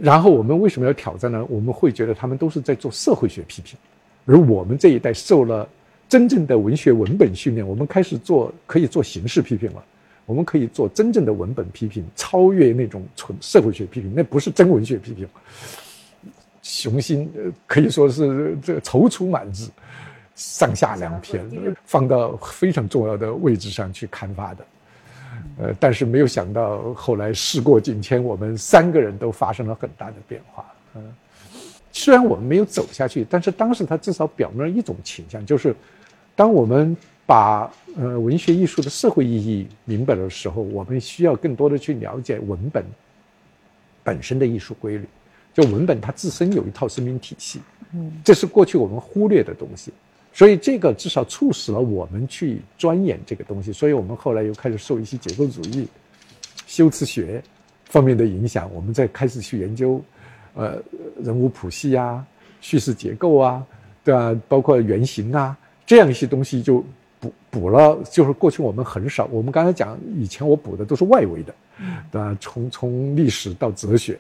然后我们为什么要挑战呢？我们会觉得他们都是在做社会学批评，而我们这一代受了真正的文学文本训练，我们开始做可以做形式批评了，我们可以做真正的文本批评，超越那种纯社会学批评，那不是真文学批评。雄心可以说是这踌躇满志，上下两篇放到非常重要的位置上去刊发的。呃，但是没有想到，后来事过境迁，我们三个人都发生了很大的变化。嗯，虽然我们没有走下去，但是当时他至少表明了一种倾向，就是当我们把呃文学艺术的社会意义明白的时候，我们需要更多的去了解文本本身的艺术规律。就文本它自身有一套生命体系，嗯，这是过去我们忽略的东西。所以这个至少促使了我们去钻研这个东西。所以我们后来又开始受一些结构主义、修辞学方面的影响，我们再开始去研究，呃，人物谱系啊、叙事结构啊，对吧？包括原型啊，这样一些东西就补补了。就是过去我们很少，我们刚才讲以前我补的都是外围的，对吧？从从历史到哲学。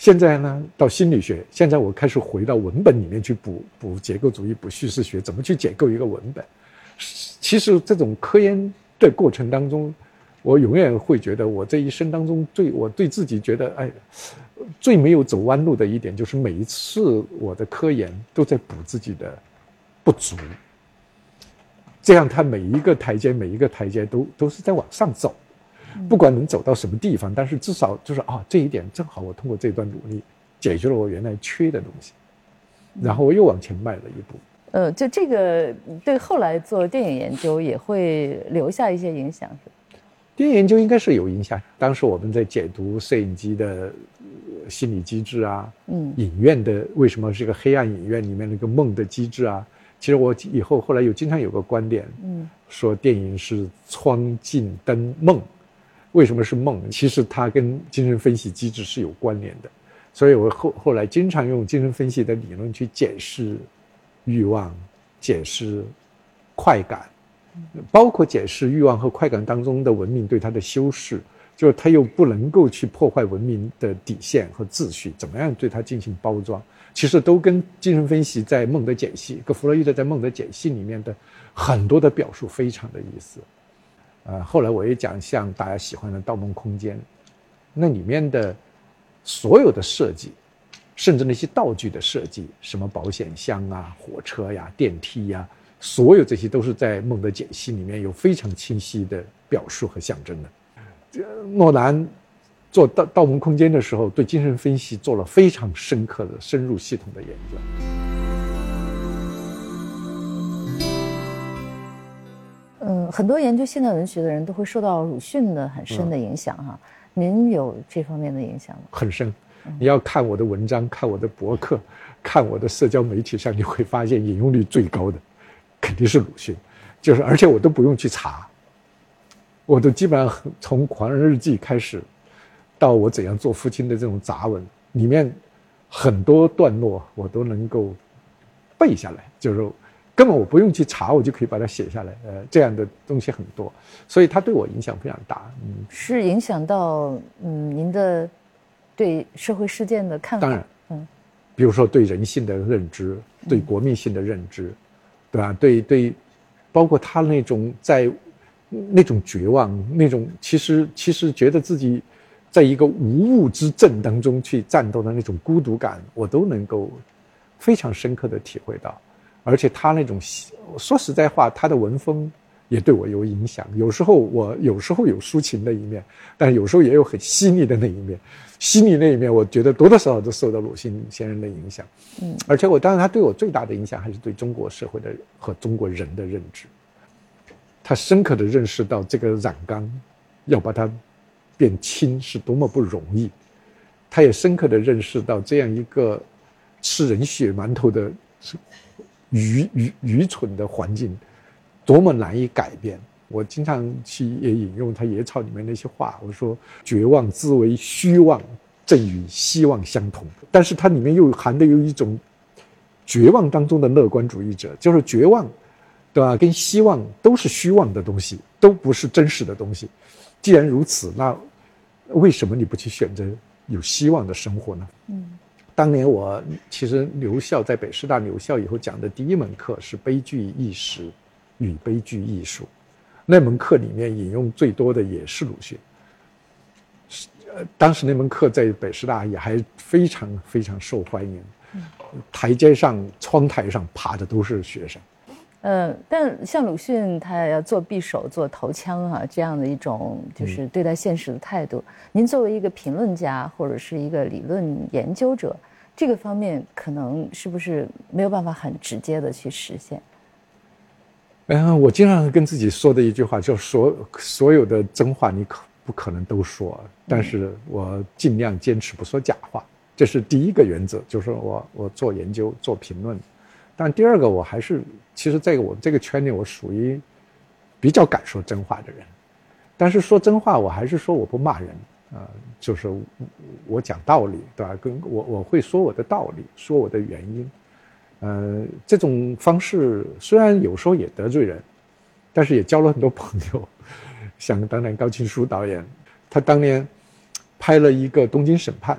现在呢，到心理学。现在我开始回到文本里面去补补结构主义、补叙事学，怎么去解构一个文本。其实这种科研的过程当中，我永远会觉得，我这一生当中最我对自己觉得，哎，最没有走弯路的一点，就是每一次我的科研都在补自己的不足。这样，他每一个台阶，每一个台阶都都是在往上走。不管能走到什么地方，但是至少就是啊，这一点正好我通过这段努力解决了我原来缺的东西，然后我又往前迈了一步。呃，就这个对后来做电影研究也会留下一些影响，是吧？电影研究应该是有影响。当时我们在解读摄影机的心理机制啊，嗯，影院的为什么是个黑暗影院里面那个梦的机制啊？其实我以后后来有经常有个观点，嗯，说电影是窗镜灯梦。为什么是梦？其实它跟精神分析机制是有关联的，所以我后后来经常用精神分析的理论去解释欲望、解释快感，包括解释欲望和快感当中的文明对它的修饰，就是它又不能够去破坏文明的底线和秩序，怎么样对它进行包装？其实都跟精神分析在梦的解析，跟弗洛伊德在梦的解析里面的很多的表述非常的意思。呃，后来我也讲，像大家喜欢的《盗梦空间》，那里面的所有的设计，甚至那些道具的设计，什么保险箱啊、火车呀、电梯呀，所有这些都是在梦的解析里面有非常清晰的表述和象征的。诺兰做《盗盗梦空间》的时候，对精神分析做了非常深刻的、深入系统的研究。嗯，很多研究现代文学的人都会受到鲁迅的很深的影响哈。您有这方面的影响吗？很深。你要看我的文章，看我的博客，看我的社交媒体上，你会发现引用率最高的肯定是鲁迅。就是，而且我都不用去查，我都基本上从《狂人日记》开始，到我怎样做父亲的这种杂文里面，很多段落我都能够背下来，就是。根本我不用去查，我就可以把它写下来。呃，这样的东西很多，所以它对我影响非常大。嗯，是影响到嗯您的对社会事件的看法。当然，嗯，比如说对人性的认知，对国民性的认知，对吧？对对，包括他那种在那种绝望，那种其实其实觉得自己在一个无物之阵当中去战斗的那种孤独感，我都能够非常深刻的体会到。而且他那种说实在话，他的文风也对我有影响。有时候我有时候有抒情的一面，但有时候也有很细腻的那一面。细腻那一面，我觉得多多少少都受到鲁迅先生的影响。嗯，而且我当然他对我最大的影响还是对中国社会的和中国人的认知。他深刻的认识到这个染缸要把它变轻是多么不容易。他也深刻的认识到这样一个吃人血馒头的。愚愚愚蠢的环境，多么难以改变！我经常去也引用他野草里面那些话，我说：“绝望之为虚妄，正与希望相同。”但是它里面又含的有一种绝望当中的乐观主义者，就是绝望，对吧？跟希望都是虚妄的东西，都不是真实的东西。既然如此，那为什么你不去选择有希望的生活呢？嗯。当年我其实留校在北师大留校以后讲的第一门课是悲剧意识与悲剧艺术，那门课里面引用最多的也是鲁迅。是呃，当时那门课在北师大也还非常非常受欢迎，台阶上、窗台上爬的都是学生。呃，但像鲁迅他要做匕首、做头枪啊，这样的一种就是对待现实的态度。您作为一个评论家或者是一个理论研究者。这个方面可能是不是没有办法很直接的去实现？嗯，我经常跟自己说的一句话，就所所有的真话你可不可能都说，但是我尽量坚持不说假话，这是第一个原则，就是我我做研究做评论。但第二个，我还是其实在我这个圈里，我属于比较敢说真话的人。但是说真话，我还是说我不骂人啊，就是我讲道理，对吧？跟我我会说我的道理，说我的原因。呃，这种方式虽然有时候也得罪人，但是也交了很多朋友。像当年高青书导演，他当年拍了一个《东京审判》，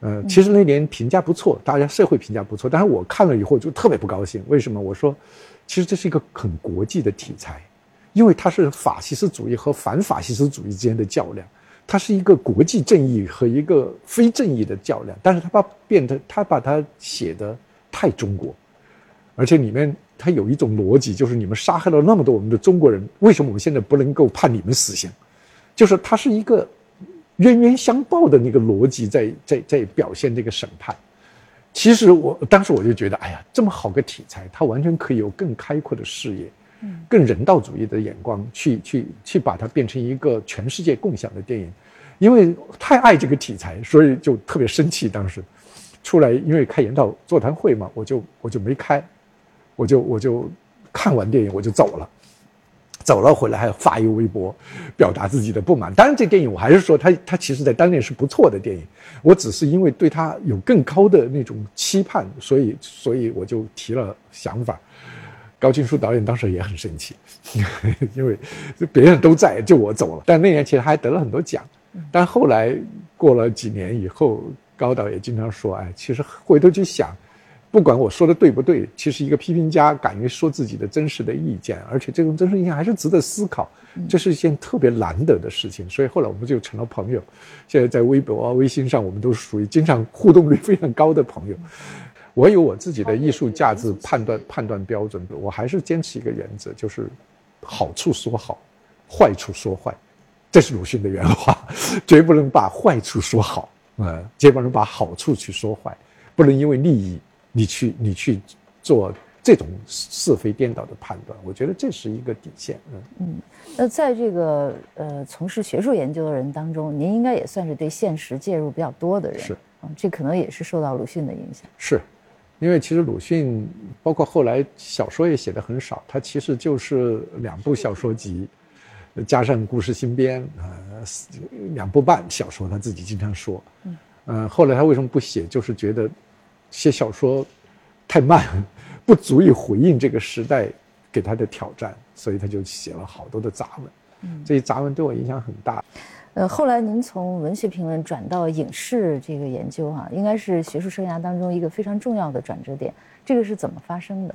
呃，其实那年评价不错，大家社会评价不错。但是我看了以后就特别不高兴，为什么？我说，其实这是一个很国际的题材，因为它是法西斯主义和反法西斯主义之间的较量，它是一个国际正义和一个非正义的较量。但是他把变得，他把它写的太中国，而且里面。他有一种逻辑，就是你们杀害了那么多我们的中国人，为什么我们现在不能够判你们死刑？就是他是一个冤冤相报的那个逻辑，在在在表现这个审判。其实我当时我就觉得，哎呀，这么好个题材，他完全可以有更开阔的视野，更人道主义的眼光去去去把它变成一个全世界共享的电影。因为太爱这个题材，所以就特别生气。当时出来，因为开研讨座谈会嘛，我就我就没开。我就我就看完电影我就走了，走了回来还发一个微博，表达自己的不满。当然，这电影我还是说，它它其实在当年是不错的电影。我只是因为对它有更高的那种期盼，所以所以我就提了想法。高青书导演当时也很生气，因为别人都在，就我走了。但那年其实还得了很多奖。但后来过了几年以后，高导也经常说：“哎，其实回头去想。”不管我说的对不对，其实一个批评家敢于说自己的真实的意见，而且这种真实意见还是值得思考，这是一件特别难得的事情。所以后来我们就成了朋友，现在在微博、微信上，我们都属于经常互动率非常高的朋友。我有我自己的艺术价值判断判断标准，我还是坚持一个原则，就是好处说好，坏处说坏，这是鲁迅的原话，绝不能把坏处说好，嗯，绝不能把好处去说坏，不能因为利益。你去，你去做这种是非颠倒的判断，我觉得这是一个底线。嗯嗯，那在这个呃从事学术研究的人当中，您应该也算是对现实介入比较多的人。是，这可能也是受到鲁迅的影响。是，因为其实鲁迅包括后来小说也写的很少，他其实就是两部小说集，加上故事新编，呃，两部半小说，他自己经常说。嗯。呃，后来他为什么不写？就是觉得。写小说太慢，不足以回应这个时代给他的挑战，所以他就写了好多的杂文。嗯，这些杂文对我影响很大。呃，后来您从文学评论转到影视这个研究啊，应该是学术生涯当中一个非常重要的转折点。这个是怎么发生的？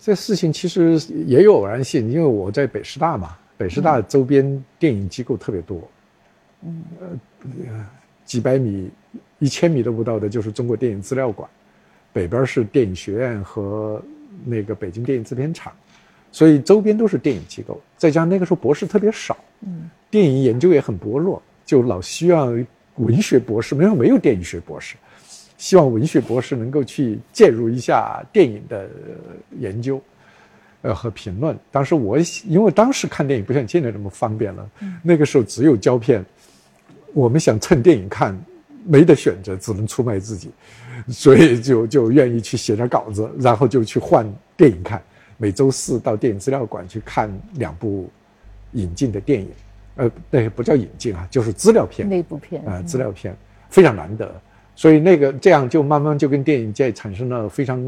这事情其实也有偶然性，因为我在北师大嘛，北师大周边电影机构特别多。嗯，呃，几百米。一千米都不到的，就是中国电影资料馆，北边是电影学院和那个北京电影制片厂，所以周边都是电影机构。再加上那个时候博士特别少，嗯，电影研究也很薄弱，就老希望文学博士，没有没有电影学博士，希望文学博士能够去介入一下电影的研究，呃和评论。当时我因为当时看电影不像现在这么方便了，那个时候只有胶片，我们想蹭电影看。没得选择，只能出卖自己，所以就就愿意去写点稿子，然后就去换电影看。每周四到电影资料馆去看两部引进的电影，呃，那不叫引进啊，就是资料片。内部片啊，资料片非常难得，所以那个这样就慢慢就跟电影界产生了非常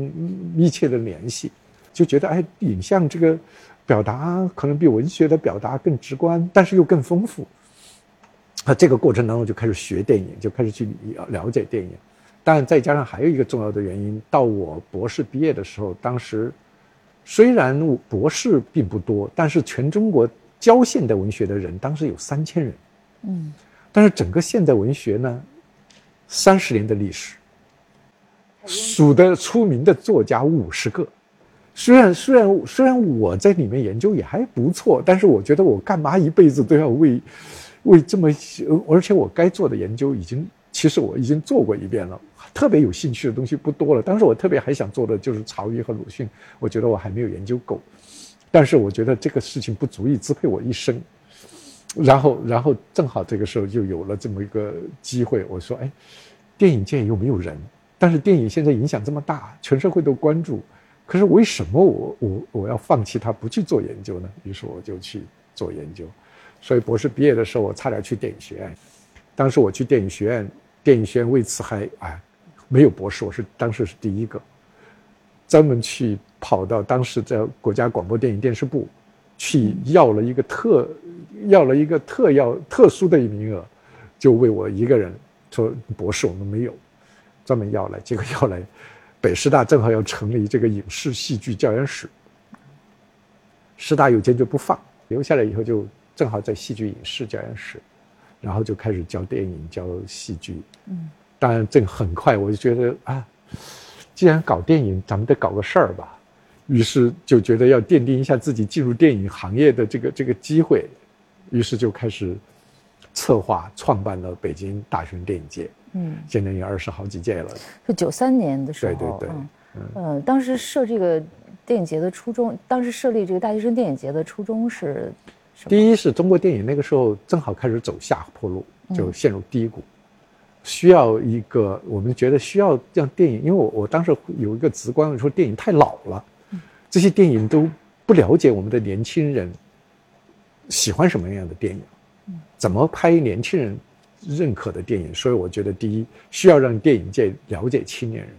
密切的联系，就觉得哎，影像这个表达可能比文学的表达更直观，但是又更丰富。啊这个过程当中就开始学电影，就开始去了解电影，但再加上还有一个重要的原因，到我博士毕业的时候，当时虽然博士并不多，但是全中国教现代文学的人当时有三千人，嗯，但是整个现代文学呢，三十年的历史，数得出名的作家五十个，虽然虽然虽然我在里面研究也还不错，但是我觉得我干嘛一辈子都要为。为这么，而且我该做的研究已经，其实我已经做过一遍了。特别有兴趣的东西不多了。当时我特别还想做的就是曹禺和鲁迅，我觉得我还没有研究够。但是我觉得这个事情不足以支配我一生。然后，然后正好这个时候就有了这么一个机会。我说：“哎，电影界又没有人，但是电影现在影响这么大，全社会都关注，可是为什么我我我要放弃它不去做研究呢？于是我就去做研究。所以博士毕业的时候，我差点去电影学院。当时我去电影学院，电影学院为此还哎没有博士，我是当时是第一个，专门去跑到当时在国家广播电影电视部去要了一个特要了一个特要特殊的名额，就为我一个人说博士我们没有，专门要来，结果要来，北师大正好要成立这个影视戏剧教研室，师大又坚决不放，留下来以后就。正好在戏剧影视教研室，然后就开始教电影、教戏剧。嗯，当然这个很快我就觉得啊，既然搞电影，咱们得搞个事儿吧。于是就觉得要奠定一下自己进入电影行业的这个这个机会，于是就开始策划创办了北京大学生电影节。嗯，现在有二十好几届了。是九三年的时候。对对对。嗯，当时设这个电影节的初衷，当时设立这个大学生电影节的初衷是。第一是中国电影那个时候正好开始走下坡路，就陷入低谷，需要一个我们觉得需要让电影，因为我我当时有一个直观说电影太老了，这些电影都不了解我们的年轻人喜欢什么样的电影，怎么拍年轻人认可的电影，所以我觉得第一需要让电影界了解青年人，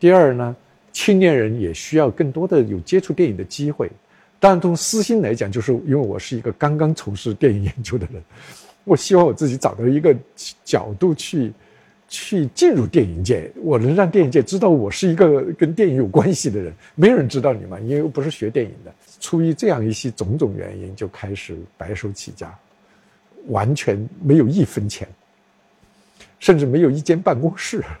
第二呢，青年人也需要更多的有接触电影的机会。当然从私心来讲，就是因为我是一个刚刚从事电影研究的人，我希望我自己找到一个角度去，去进入电影界，我能让电影界知道我是一个跟电影有关系的人。没有人知道你嘛，因为不是学电影的。出于这样一些种种原因，就开始白手起家，完全没有一分钱，甚至没有一间办公室。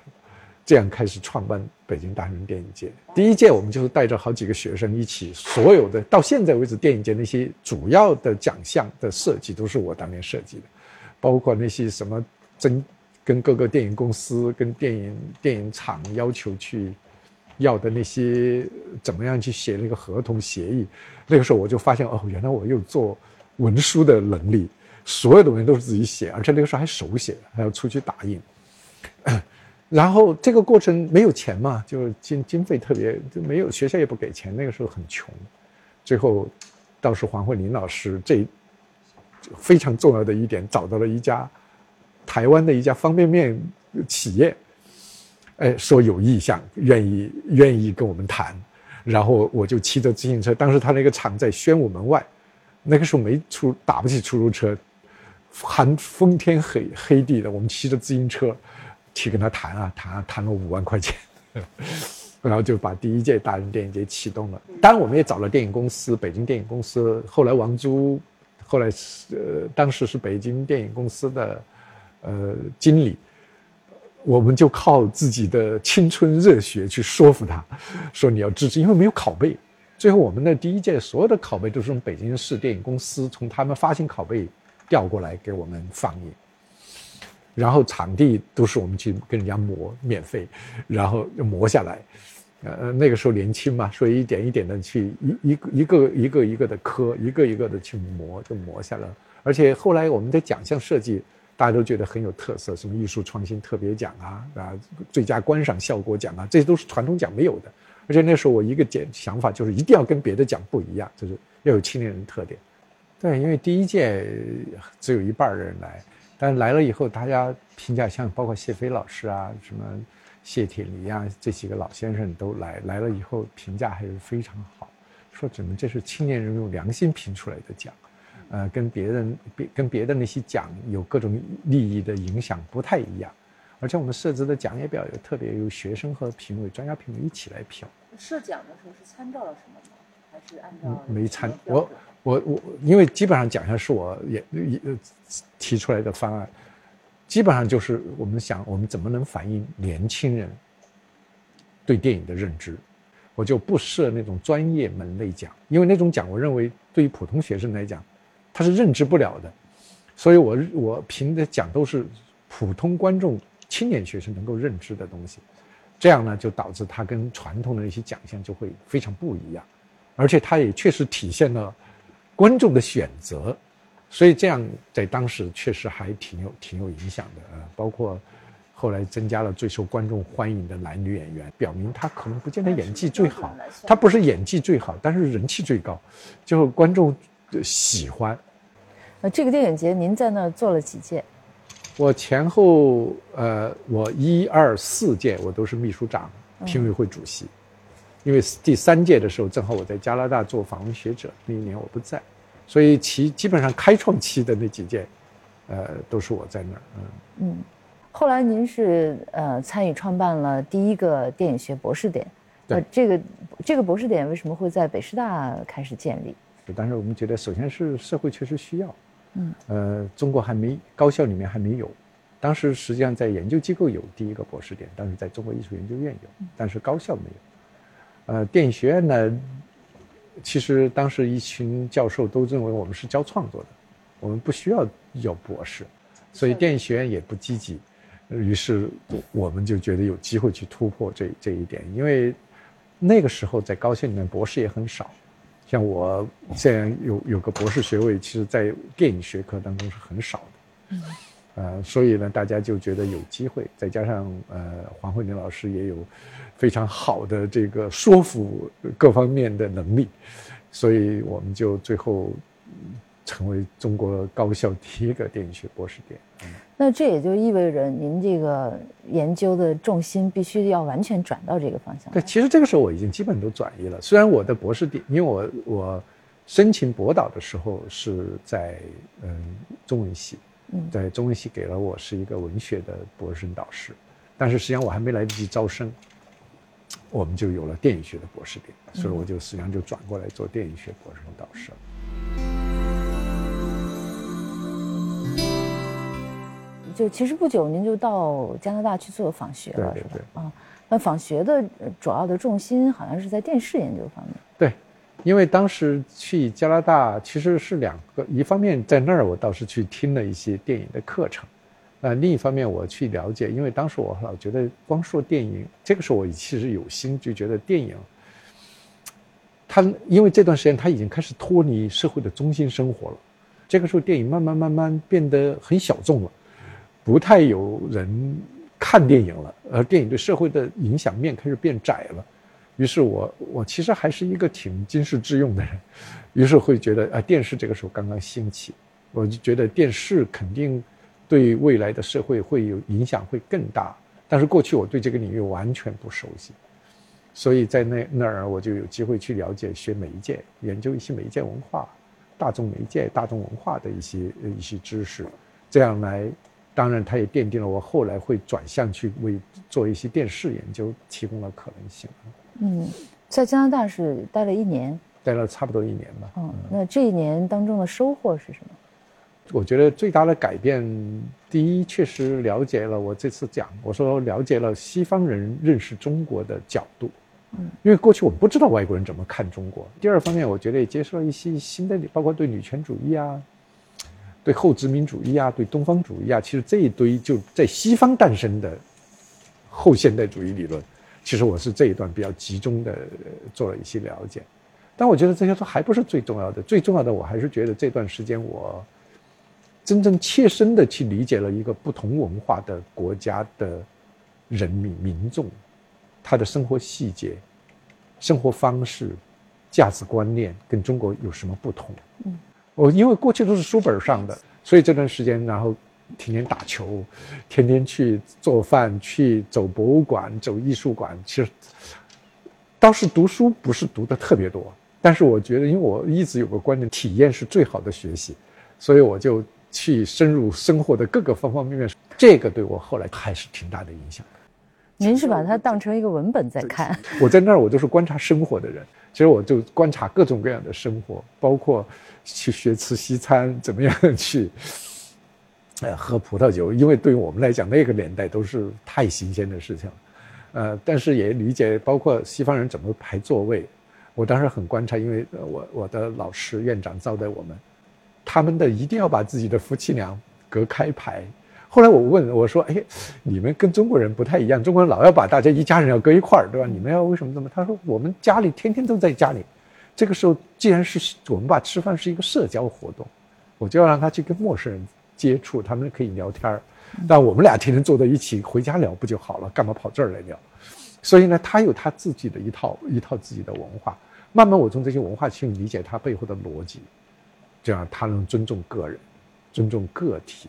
这样开始创办北京大学生电影节。第一届我们就是带着好几个学生一起，所有的到现在为止电影节那些主要的奖项的设计都是我当年设计的，包括那些什么真跟各个电影公司、跟电影电影厂要求去要的那些怎么样去写那个合同协议。那个时候我就发现哦，原来我有做文书的能力，所有的文件都是自己写，而且那个时候还手写，还要出去打印。然后这个过程没有钱嘛，就是经经费特别就没有，学校也不给钱，那个时候很穷。最后，倒是黄慧玲老师这非常重要的一点，找到了一家台湾的一家方便面企业，哎，说有意向，愿意愿意跟我们谈。然后我就骑着自行车，当时他那个厂在宣武门外，那个时候没出打不起出租车，寒风天黑黑地的，我们骑着自行车。去跟他谈啊谈啊谈了五万块钱，然后就把第一届大人电影节启动了。当然，我们也找了电影公司，北京电影公司。后来王珠，后来是呃，当时是北京电影公司的呃经理。我们就靠自己的青春热血去说服他，说你要支持，因为没有拷贝。最后，我们的第一届所有的拷贝都是从北京市电影公司从他们发行拷贝调过来给我们放映。然后场地都是我们去跟人家磨，免费，然后磨下来，呃，那个时候年轻嘛，所以一点一点的去一一个一个一个一个的磕，一个一个的去磨，就磨下来。而且后来我们的奖项设计，大家都觉得很有特色，什么艺术创新特别奖啊，啊，最佳观赏效果奖啊，这些都是传统奖没有的。而且那时候我一个简想法就是一定要跟别的奖不一样，就是要有青年人特点。对，因为第一届只有一半的人来。但来了以后，大家评价像包括谢飞老师啊，什么谢铁骊啊，这几个老先生都来来了以后，评价还是非常好，说怎么这是青年人用良心评出来的奖，呃，跟别人别跟别的那些奖有各种利益的影响不太一样，而且我们设置的奖也表有特别由学生和评委、专家评委一起来评。设奖的时候是参照了什么吗？还是按照？没参我。我我因为基本上奖项是我也也提出来的方案，基本上就是我们想我们怎么能反映年轻人对电影的认知，我就不设那种专业门类奖，因为那种奖我认为对于普通学生来讲，他是认知不了的，所以我我评的奖都是普通观众、青年学生能够认知的东西，这样呢就导致它跟传统的那些奖项就会非常不一样，而且它也确实体现了。观众的选择，所以这样在当时确实还挺有挺有影响的啊。包括后来增加了最受观众欢迎的男女演员，表明他可能不见得演技最好，他不是演技最好，但是人气最高，就观众喜欢。呃，这个电影节您在那儿做了几届？我前后呃，我一二四届我都是秘书长、评委会主席，因为第三届的时候正好我在加拿大做访问学者，那一年我不在，所以其基本上开创期的那几届，呃，都是我在那儿。嗯嗯，后来您是呃参与创办了第一个电影学博士点，对，这个这个博士点为什么会在北师大开始建立？但是我们觉得，首先是社会确实需要。嗯，呃，中国还没高校里面还没有，当时实际上在研究机构有第一个博士点，但是在中国艺术研究院有，但是高校没有。呃，电影学院呢，其实当时一群教授都认为我们是教创作的，我们不需要有博士，所以电影学院也不积极。于是我们就觉得有机会去突破这这一点，因为那个时候在高校里面博士也很少。像我现在有有个博士学位，其实，在电影学科当中是很少的，嗯，呃，所以呢，大家就觉得有机会，再加上呃，黄慧玲老师也有非常好的这个说服各方面的能力，所以我们就最后成为中国高校第一个电影学博士点。那这也就意味着您这个研究的重心必须要完全转到这个方向。对，其实这个时候我已经基本都转移了。虽然我的博士点，因为我我申请博导的时候是在嗯中文系，在中文系给了我是一个文学的博士生导师，但是实际上我还没来得及招生，我们就有了电影学的博士点，所以我就实际上就转过来做电影学博士生导师了。就其实不久，您就到加拿大去做访学了，是吧？啊，那访学的主要的重心好像是在电视研究方面。对，因为当时去加拿大其实是两个，一方面在那儿我倒是去听了一些电影的课程，那另一方面我去了解，因为当时我老觉得光说电影，这个时候我其实有心就觉得电影，它因为这段时间它已经开始脱离社会的中心生活了，这个时候电影慢慢慢慢变得很小众了。不太有人看电影了，而电影对社会的影响面开始变窄了。于是我我其实还是一个挺经世致用的人，于是会觉得啊，电视这个时候刚刚兴起，我就觉得电视肯定对未来的社会会有影响，会更大。但是过去我对这个领域完全不熟悉，所以在那那儿我就有机会去了解学媒介，研究一些媒介文化、大众媒介、大众文化的一些一些知识，这样来。当然，它也奠定了我后来会转向去为做一些电视研究提供了可能性。嗯，在加拿大是待了一年，待了差不多一年吧。嗯，那这一年当中的收获是什么？我觉得最大的改变，第一，确实了解了我这次讲，我说了解了西方人认识中国的角度。嗯，因为过去我们不知道外国人怎么看中国。第二方面，我觉得也接受了一些新的，包括对女权主义啊。对后殖民主义啊，对东方主义啊，其实这一堆就在西方诞生的后现代主义理论，其实我是这一段比较集中的做了一些了解。但我觉得这些都还不是最重要的，最重要的我还是觉得这段时间我真正切身的去理解了一个不同文化的国家的人民民众，他的生活细节、生活方式、价值观念跟中国有什么不同？嗯。我因为过去都是书本上的，所以这段时间，然后天天打球，天天去做饭，去走博物馆、走艺术馆。其实倒是读书不是读的特别多，但是我觉得，因为我一直有个观念，体验是最好的学习，所以我就去深入生活的各个方方面面。这个对我后来还是挺大的影响。您是把它当成一个文本在看？我在那儿，我都是观察生活的人。其实我就观察各种各样的生活，包括去学吃西餐，怎么样去，呃，喝葡萄酒。因为对于我们来讲，那个年代都是太新鲜的事情了。呃，但是也理解，包括西方人怎么排座位。我当时很观察，因为我我的老师院长招待我们，他们的一定要把自己的夫妻俩隔开排。后来我问我说：“哎，你们跟中国人不太一样，中国人老要把大家一家人要搁一块儿，对吧？你们要为什么这么？”他说：“我们家里天天都在家里，这个时候既然是我们把吃饭是一个社交活动，我就要让他去跟陌生人接触，他们可以聊天儿，但我们俩天天坐在一起，回家聊不就好了？干嘛跑这儿来聊？所以呢，他有他自己的一套一套自己的文化。慢慢，我从这些文化去理解他背后的逻辑，这样他能尊重个人，尊重个体，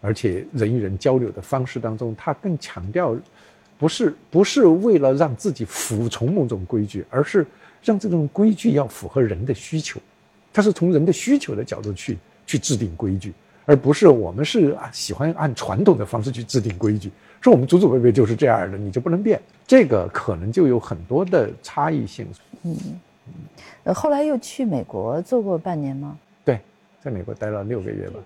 而且人与人交流的方式当中，他更强调，不是不是为了让自己服从某种规矩，而是让这种规矩要符合人的需求。他是从人的需求的角度去去制定规矩，而不是我们是喜欢按传统的方式去制定规矩。说我们祖祖辈辈就是这样的，你就不能变。这个可能就有很多的差异性。嗯。呃，后来又去美国做过半年吗？对，在美国待了六个月吧。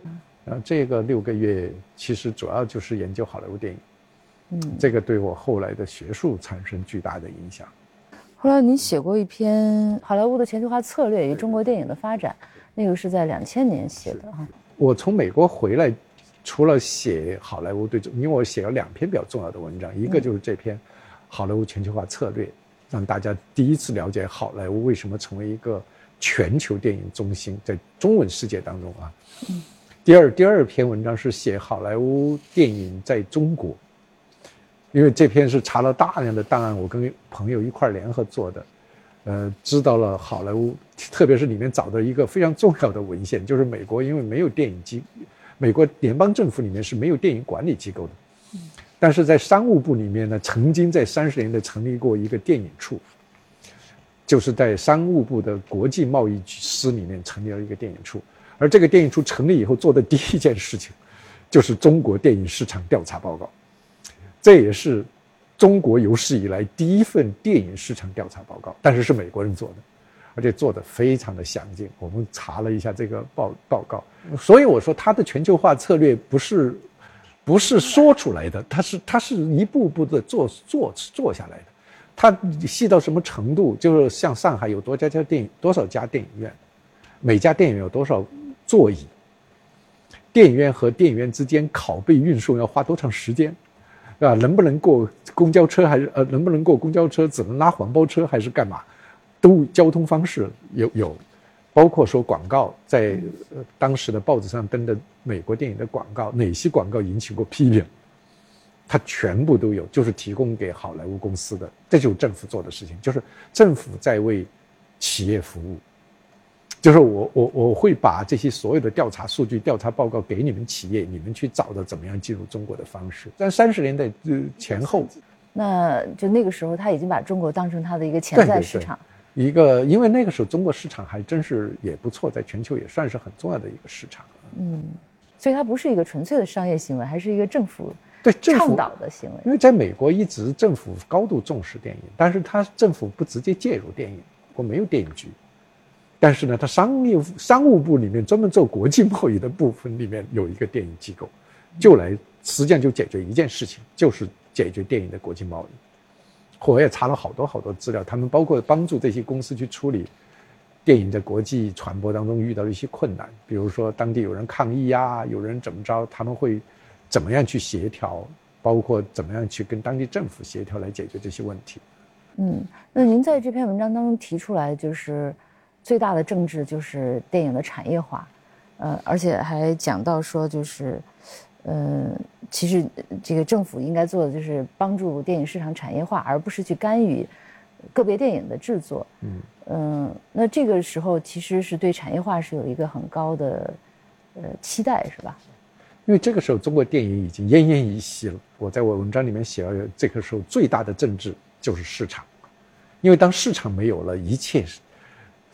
然后这个六个月其实主要就是研究好莱坞电影。嗯，这个对我后来的学术产生巨大的影响。后来您写过一篇《好莱坞的全球化策略与中国电影的发展》，那个是在两千年写的哈。我从美国回来，除了写好莱坞对中，因为我写了两篇比较重要的文章，一个就是这篇《好莱坞全球化策略》。让大家第一次了解好莱坞为什么成为一个全球电影中心，在中文世界当中啊。第二，第二篇文章是写好莱坞电影在中国，因为这篇是查了大量的档案，我跟朋友一块联合做的，呃，知道了好莱坞，特别是里面找到一个非常重要的文献，就是美国因为没有电影机，美国联邦政府里面是没有电影管理机构的。但是在商务部里面呢，曾经在三十年代成立过一个电影处，就是在商务部的国际贸易司里面成立了一个电影处。而这个电影处成立以后做的第一件事情，就是中国电影市场调查报告。这也是中国有史以来第一份电影市场调查报告，但是是美国人做的，而且做的非常的详尽。我们查了一下这个报报告，所以我说他的全球化策略不是。不是说出来的，它是它是一步步的做做做下来的，它细到什么程度？就是像上海有多家家电影多少家电影院，每家电影院有多少座椅，电影院和电影院之间拷贝运送要花多长时间，啊，能不能过公交车还是呃能不能过公交车？只能拉黄包车还是干嘛？都交通方式有有。包括说广告，在当时的报纸上登的美国电影的广告，哪些广告引起过批评？它全部都有，就是提供给好莱坞公司的，这就是政府做的事情，就是政府在为企业服务。就是我我我会把这些所有的调查数据、调查报告给你们企业，你们去找的怎么样进入中国的方式。在三十年代前后，那就那个时候他已经把中国当成他的一个潜在市场。一个，因为那个时候中国市场还真是也不错，在全球也算是很重要的一个市场。嗯，所以它不是一个纯粹的商业行为，还是一个政府对倡导的行为。因为在美国一直政府高度重视电影，但是它政府不直接介入电影，我没有电影局。但是呢，它商业商务部里面专门做国际贸易的部分里面有一个电影机构，就来实际上就解决一件事情，就是解决电影的国际贸易。我也查了好多好多资料，他们包括帮助这些公司去处理电影在国际传播当中遇到的一些困难，比如说当地有人抗议呀，有人怎么着，他们会怎么样去协调，包括怎么样去跟当地政府协调来解决这些问题。嗯，那您在这篇文章当中提出来，就是最大的政治就是电影的产业化，呃，而且还讲到说就是。嗯，其实这个政府应该做的就是帮助电影市场产业化，而不是去干预个别电影的制作。嗯嗯，那这个时候其实是对产业化是有一个很高的呃期待，是吧？因为这个时候中国电影已经奄奄一息了。我在我文章里面写了，这个时候最大的政治就是市场，因为当市场没有了，一切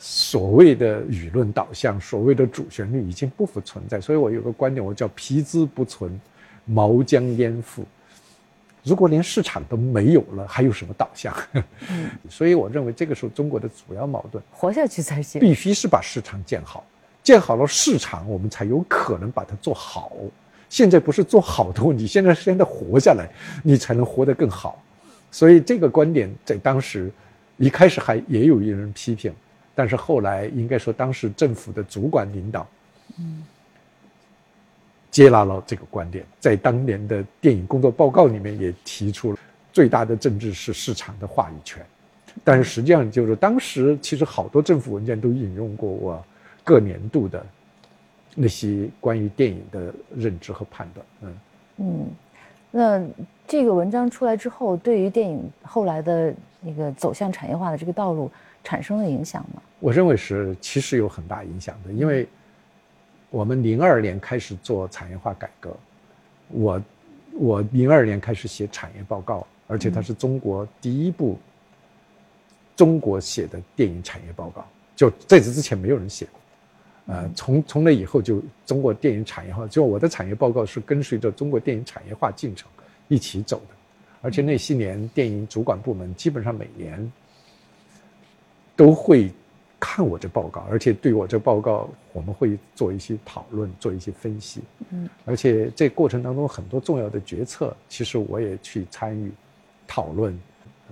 所谓的舆论导向，所谓的主旋律已经不复存在，所以我有个观点，我叫皮之不存，毛将焉附。如果连市场都没有了，还有什么导向？所以我认为这个时候中国的主要矛盾，活下去才行，必须是把市场建好，建好了市场，我们才有可能把它做好。现在不是做好的问题，现在是现在活下来，你才能活得更好。所以这个观点在当时一开始还也有一人批评。但是后来，应该说，当时政府的主管领导，嗯，接纳了这个观点，在当年的电影工作报告里面也提出了，最大的政治是市场的话语权。但是实际上，就是当时其实好多政府文件都引用过我各年度的那些关于电影的认知和判断。嗯嗯，那这个文章出来之后，对于电影后来的那个走向产业化的这个道路产生了影响吗？我认为是，其实有很大影响的，因为我们零二年开始做产业化改革，我我零二年开始写产业报告，而且它是中国第一部中国写的电影产业报告，就在此之前没有人写过。呃，从从那以后就中国电影产业化，就我的产业报告是跟随着中国电影产业化进程一起走的，而且那些年电影主管部门基本上每年都会看我这报告，而且对我这报告我们会做一些讨论，做一些分析。嗯，而且这过程当中很多重要的决策，其实我也去参与讨论。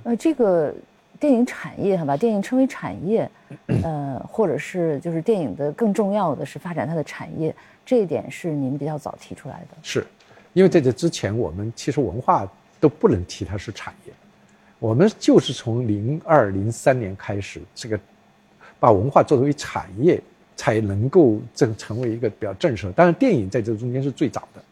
呃，这个。电影产业哈，把电影称为产业，呃，或者是就是电影的更重要的是发展它的产业，这一点是您比较早提出来的。是，因为在这之前，我们其实文化都不能提它是产业，我们就是从零二零三年开始，这个把文化作为产业，才能够正成为一个比较正式。当然，电影在这中间是最早的。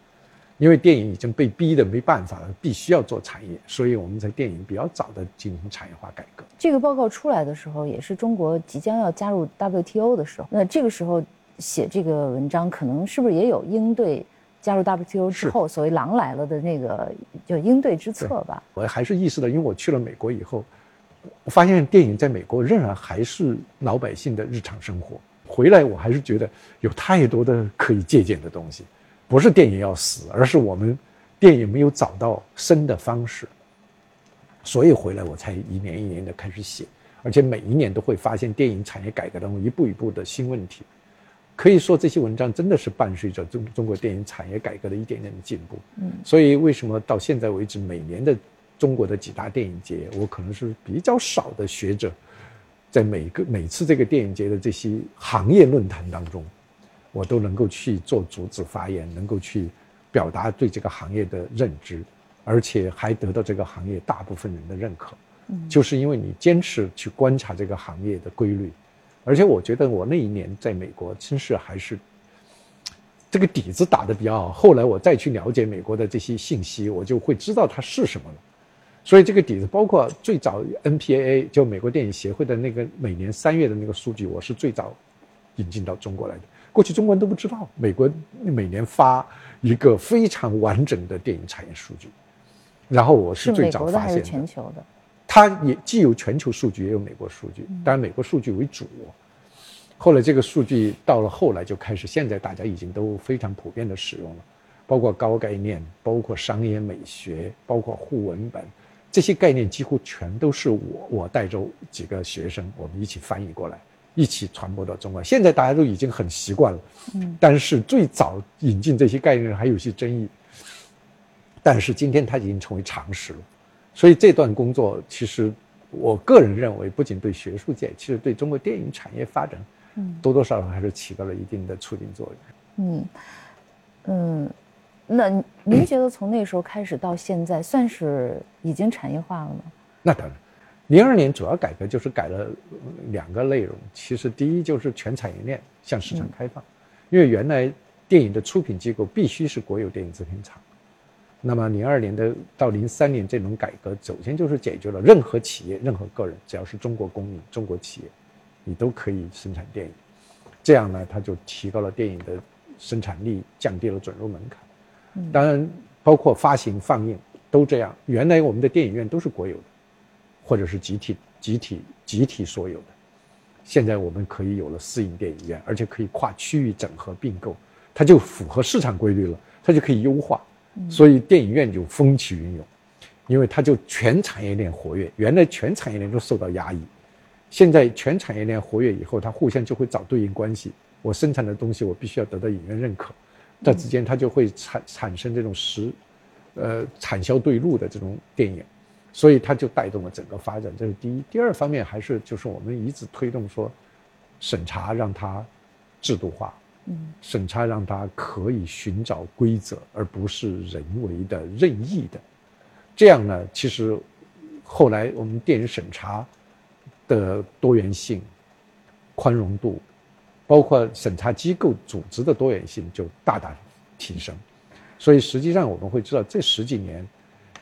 因为电影已经被逼的没办法了，必须要做产业，所以我们在电影比较早的进行产业化改革。这个报告出来的时候，也是中国即将要加入 WTO 的时候。那这个时候写这个文章，可能是不是也有应对加入 WTO 之后所谓“狼来了”的那个就应对之策吧？我还是意识到，因为我去了美国以后，我发现电影在美国仍然还是老百姓的日常生活。回来我还是觉得有太多的可以借鉴的东西。不是电影要死，而是我们电影没有找到生的方式，所以回来我才一年一年的开始写，而且每一年都会发现电影产业改革当中一步一步的新问题。可以说这些文章真的是伴随着中中国电影产业改革的一点点的进步。嗯，所以为什么到现在为止，每年的中国的几大电影节，我可能是比较少的学者，在每个每次这个电影节的这些行业论坛当中。我都能够去做主旨发言，能够去表达对这个行业的认知，而且还得到这个行业大部分人的认可。嗯，就是因为你坚持去观察这个行业的规律，而且我觉得我那一年在美国，真是还是这个底子打得比较好。后来我再去了解美国的这些信息，我就会知道它是什么了。所以这个底子，包括最早 NPAA 就美国电影协会的那个每年三月的那个数据，我是最早引进到中国来的。过去中国人都不知道，美国每年发一个非常完整的电影产业数据，然后我是最早发现的。全球的？它也既有全球数据，也有美国数据，当然美国数据为主。后来这个数据到了后来就开始，现在大家已经都非常普遍的使用了，包括高概念，包括商业美学，包括互文本，这些概念几乎全都是我我带着几个学生我们一起翻译过来。一起传播到中国，现在大家都已经很习惯了。嗯，但是最早引进这些概念还有些争议。但是今天它已经成为常识了，所以这段工作其实我个人认为，不仅对学术界，其实对中国电影产业发展，嗯，多多少少还是起到了一定的促进作用。嗯嗯，那您觉得从那时候开始到现在，算是已经产业化了吗？那当然。零二年主要改革就是改了两个内容，其实第一就是全产业链向市场开放，因为原来电影的出品机构必须是国有电影制片厂，那么零二年的到零三年这种改革，首先就是解决了任何企业、任何个人，只要是中国公民、中国企业，你都可以生产电影，这样呢，它就提高了电影的生产力，降低了准入门槛。当然，包括发行、放映都这样。原来我们的电影院都是国有的。或者是集体、集体、集体所有的，现在我们可以有了私营电影院，而且可以跨区域整合并购，它就符合市场规律了，它就可以优化，所以电影院就风起云涌，因为它就全产业链活跃，原来全产业链都受到压抑，现在全产业链活跃以后，它互相就会找对应关系，我生产的东西我必须要得到影院认可，这之间它就会产产生这种实，呃，产销对路的这种电影。所以它就带动了整个发展，这是第一。第二方面还是就是我们一直推动说，审查让它制度化，审查让它可以寻找规则，而不是人为的任意的。这样呢，其实后来我们电影审查的多元性、宽容度，包括审查机构组织的多元性就大大提升。所以实际上我们会知道，这十几年，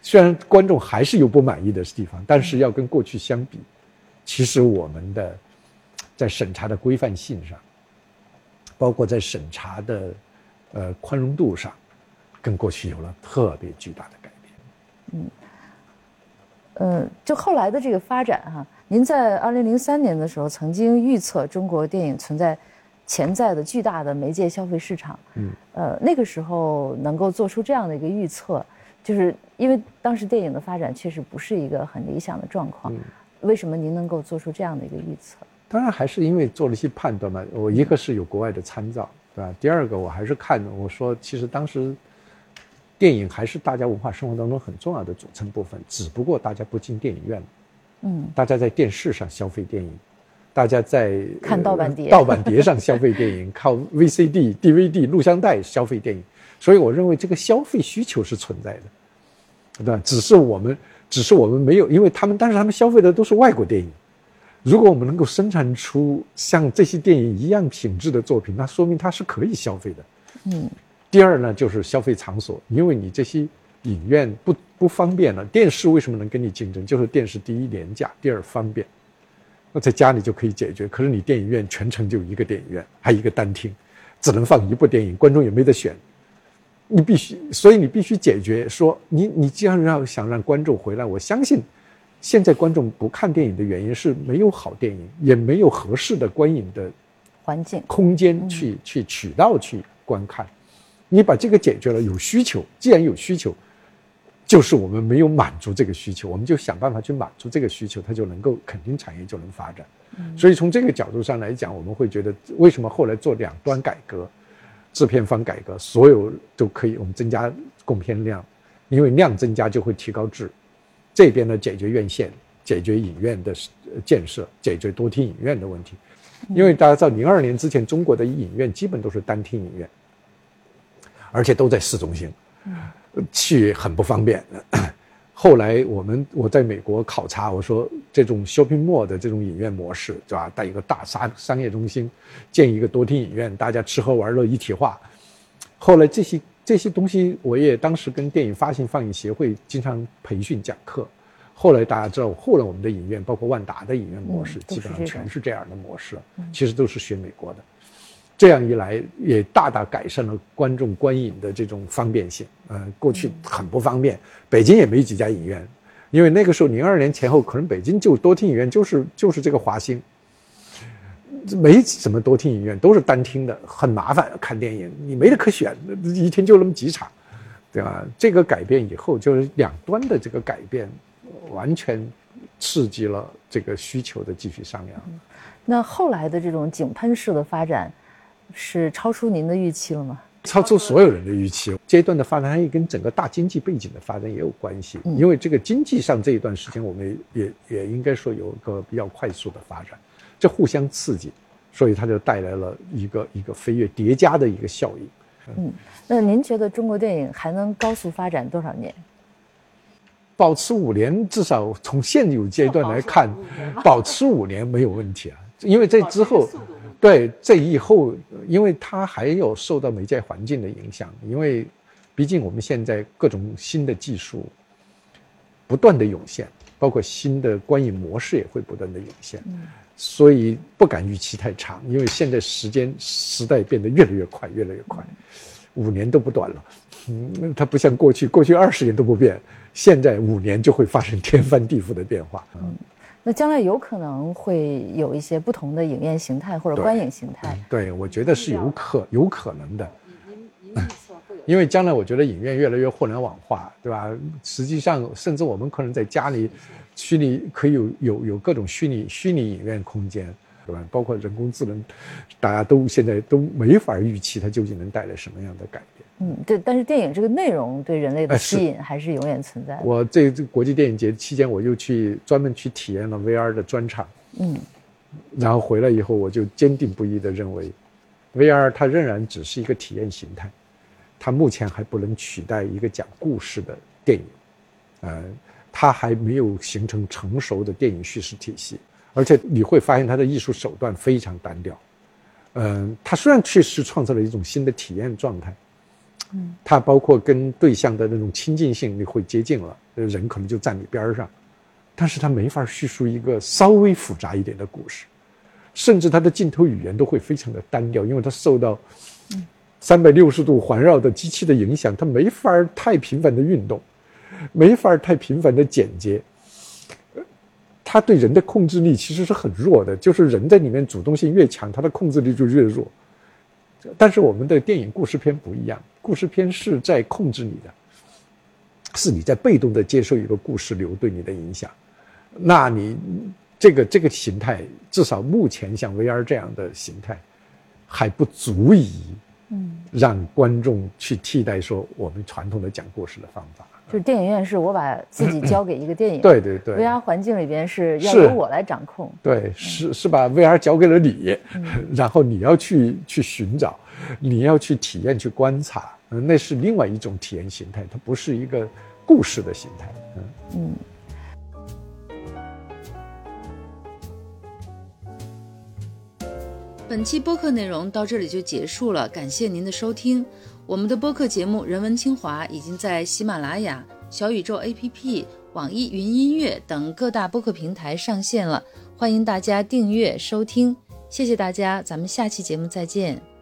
虽然观众还是有不满意的地方，但是要跟过去相比，其实我们的在审查的规范性上，包括在审查的呃宽容度上，跟过去有了特别巨大的改变。嗯。呃，就后来的这个发展哈，您在二零零三年的时候曾经预测中国电影存在潜在的巨大的媒介消费市场。嗯，呃，那个时候能够做出这样的一个预测，就是因为当时电影的发展确实不是一个很理想的状况。为什么您能够做出这样的一个预测？当然还是因为做了一些判断嘛。我一个是有国外的参照，对吧？第二个我还是看我说，其实当时。电影还是大家文化生活当中很重要的组成部分，只不过大家不进电影院了，嗯，大家在电视上消费电影，大家在看盗版碟，盗版碟上消费电影，靠 VCD、DVD、录像带消费电影，所以我认为这个消费需求是存在的，对吧？只是我们，只是我们没有，因为他们，但是他们消费的都是外国电影，如果我们能够生产出像这些电影一样品质的作品，那说明它是可以消费的，嗯。第二呢，就是消费场所，因为你这些影院不不方便了。电视为什么能跟你竞争？就是电视第一廉价，第二方便。那在家里就可以解决。可是你电影院全程就一个电影院，还一个单厅，只能放一部电影，观众也没得选。你必须，所以你必须解决说，你你既然要想让观众回来，我相信，现在观众不看电影的原因是没有好电影，也没有合适的观影的环境空间去去渠道去观看。你把这个解决了，有需求，既然有需求，就是我们没有满足这个需求，我们就想办法去满足这个需求，它就能够肯定产业就能发展。所以从这个角度上来讲，我们会觉得为什么后来做两端改革，制片方改革，所有都可以我们增加供片量，因为量增加就会提高质。这边呢，解决院线，解决影院的建设，解决多厅影院的问题。因为大家知道，零二年之前中国的影院基本都是单厅影院。而且都在市中心，去很不方便。后来我们我在美国考察，我说这种 shopping mall 的这种影院模式，对吧？带一个大商商业中心建一个多厅影院，大家吃喝玩乐一体化。后来这些这些东西，我也当时跟电影发行放映协会经常培训讲课。后来大家知道，后来我们的影院，包括万达的影院模式，基本上全是这样的模式，其实都是学美国的。这样一来，也大大改善了观众观影的这种方便性。呃，过去很不方便，北京也没几家影院，因为那个时候零二年前后，可能北京就多厅影院就是就是这个华星，没什么多厅影院，都是单厅的，很麻烦看电影，你没得可选，一天就那么几场，对吧？这个改变以后，就是两端的这个改变，完全刺激了这个需求的继续上扬。那后来的这种井喷式的发展。是超出您的预期了吗？超出所有人的预期。这一段的发展也跟整个大经济背景的发展也有关系。因为这个经济上这一段时间，我们也也应该说有一个比较快速的发展，这互相刺激，所以它就带来了一个一个飞跃叠加的一个效应。嗯，那您觉得中国电影还能高速发展多少年？保持五年，至少从现有阶段来看，保持五年没有问题啊。因为这之后。对，这以后，因为它还有受到媒介环境的影响，因为，毕竟我们现在各种新的技术不断的涌现，包括新的观影模式也会不断的涌现，所以不敢预期太长，因为现在时间时代变得越来越快，越来越快，五年都不短了，嗯，它不像过去，过去二十年都不变，现在五年就会发生天翻地覆的变化，嗯。那将来有可能会有一些不同的影院形态或者观影形态。对，我觉得是有可有可能的。因为将来我觉得影院越来越互联网化，对吧？实际上，甚至我们可能在家里，虚拟可以有有有各种虚拟虚拟影院空间，对吧？包括人工智能，大家都现在都没法预期它究竟能带来什么样的改变。嗯，对，但是电影这个内容对人类的吸引还是永远存在的。我这这国际电影节期间，我又去专门去体验了 VR 的专场。嗯，然后回来以后，我就坚定不移地认为，VR 它仍然只是一个体验形态，它目前还不能取代一个讲故事的电影。呃，它还没有形成成熟的电影叙事体系，而且你会发现它的艺术手段非常单调。嗯，它虽然确实创造了一种新的体验状态。嗯，它包括跟对象的那种亲近性，你会接近了，人可能就站你边儿上，但是它没法叙述一个稍微复杂一点的故事，甚至它的镜头语言都会非常的单调，因为它受到三百六十度环绕的机器的影响，它没法太频繁的运动，没法太频繁的剪接。他对人的控制力其实是很弱的，就是人在里面主动性越强，他的控制力就越弱。但是我们的电影故事片不一样，故事片是在控制你的，是你在被动的接受一个故事流对你的影响。那你这个这个形态，至少目前像 VR 这样的形态，还不足以，嗯，让观众去替代说我们传统的讲故事的方法。就是电影院是我把自己 交给一个电影，对对对，VR 环境里边是要由我来掌控，对，是是把 VR 交给了你，然后你要去去寻找，你要去体验去观察，那是另外一种体验形态，它不是一个故事的形态，嗯。嗯。本期播客内容到这里就结束了，感谢您的收听。我们的播客节目《人文清华》已经在喜马拉雅、小宇宙 APP、网易云音乐等各大播客平台上线了，欢迎大家订阅收听。谢谢大家，咱们下期节目再见。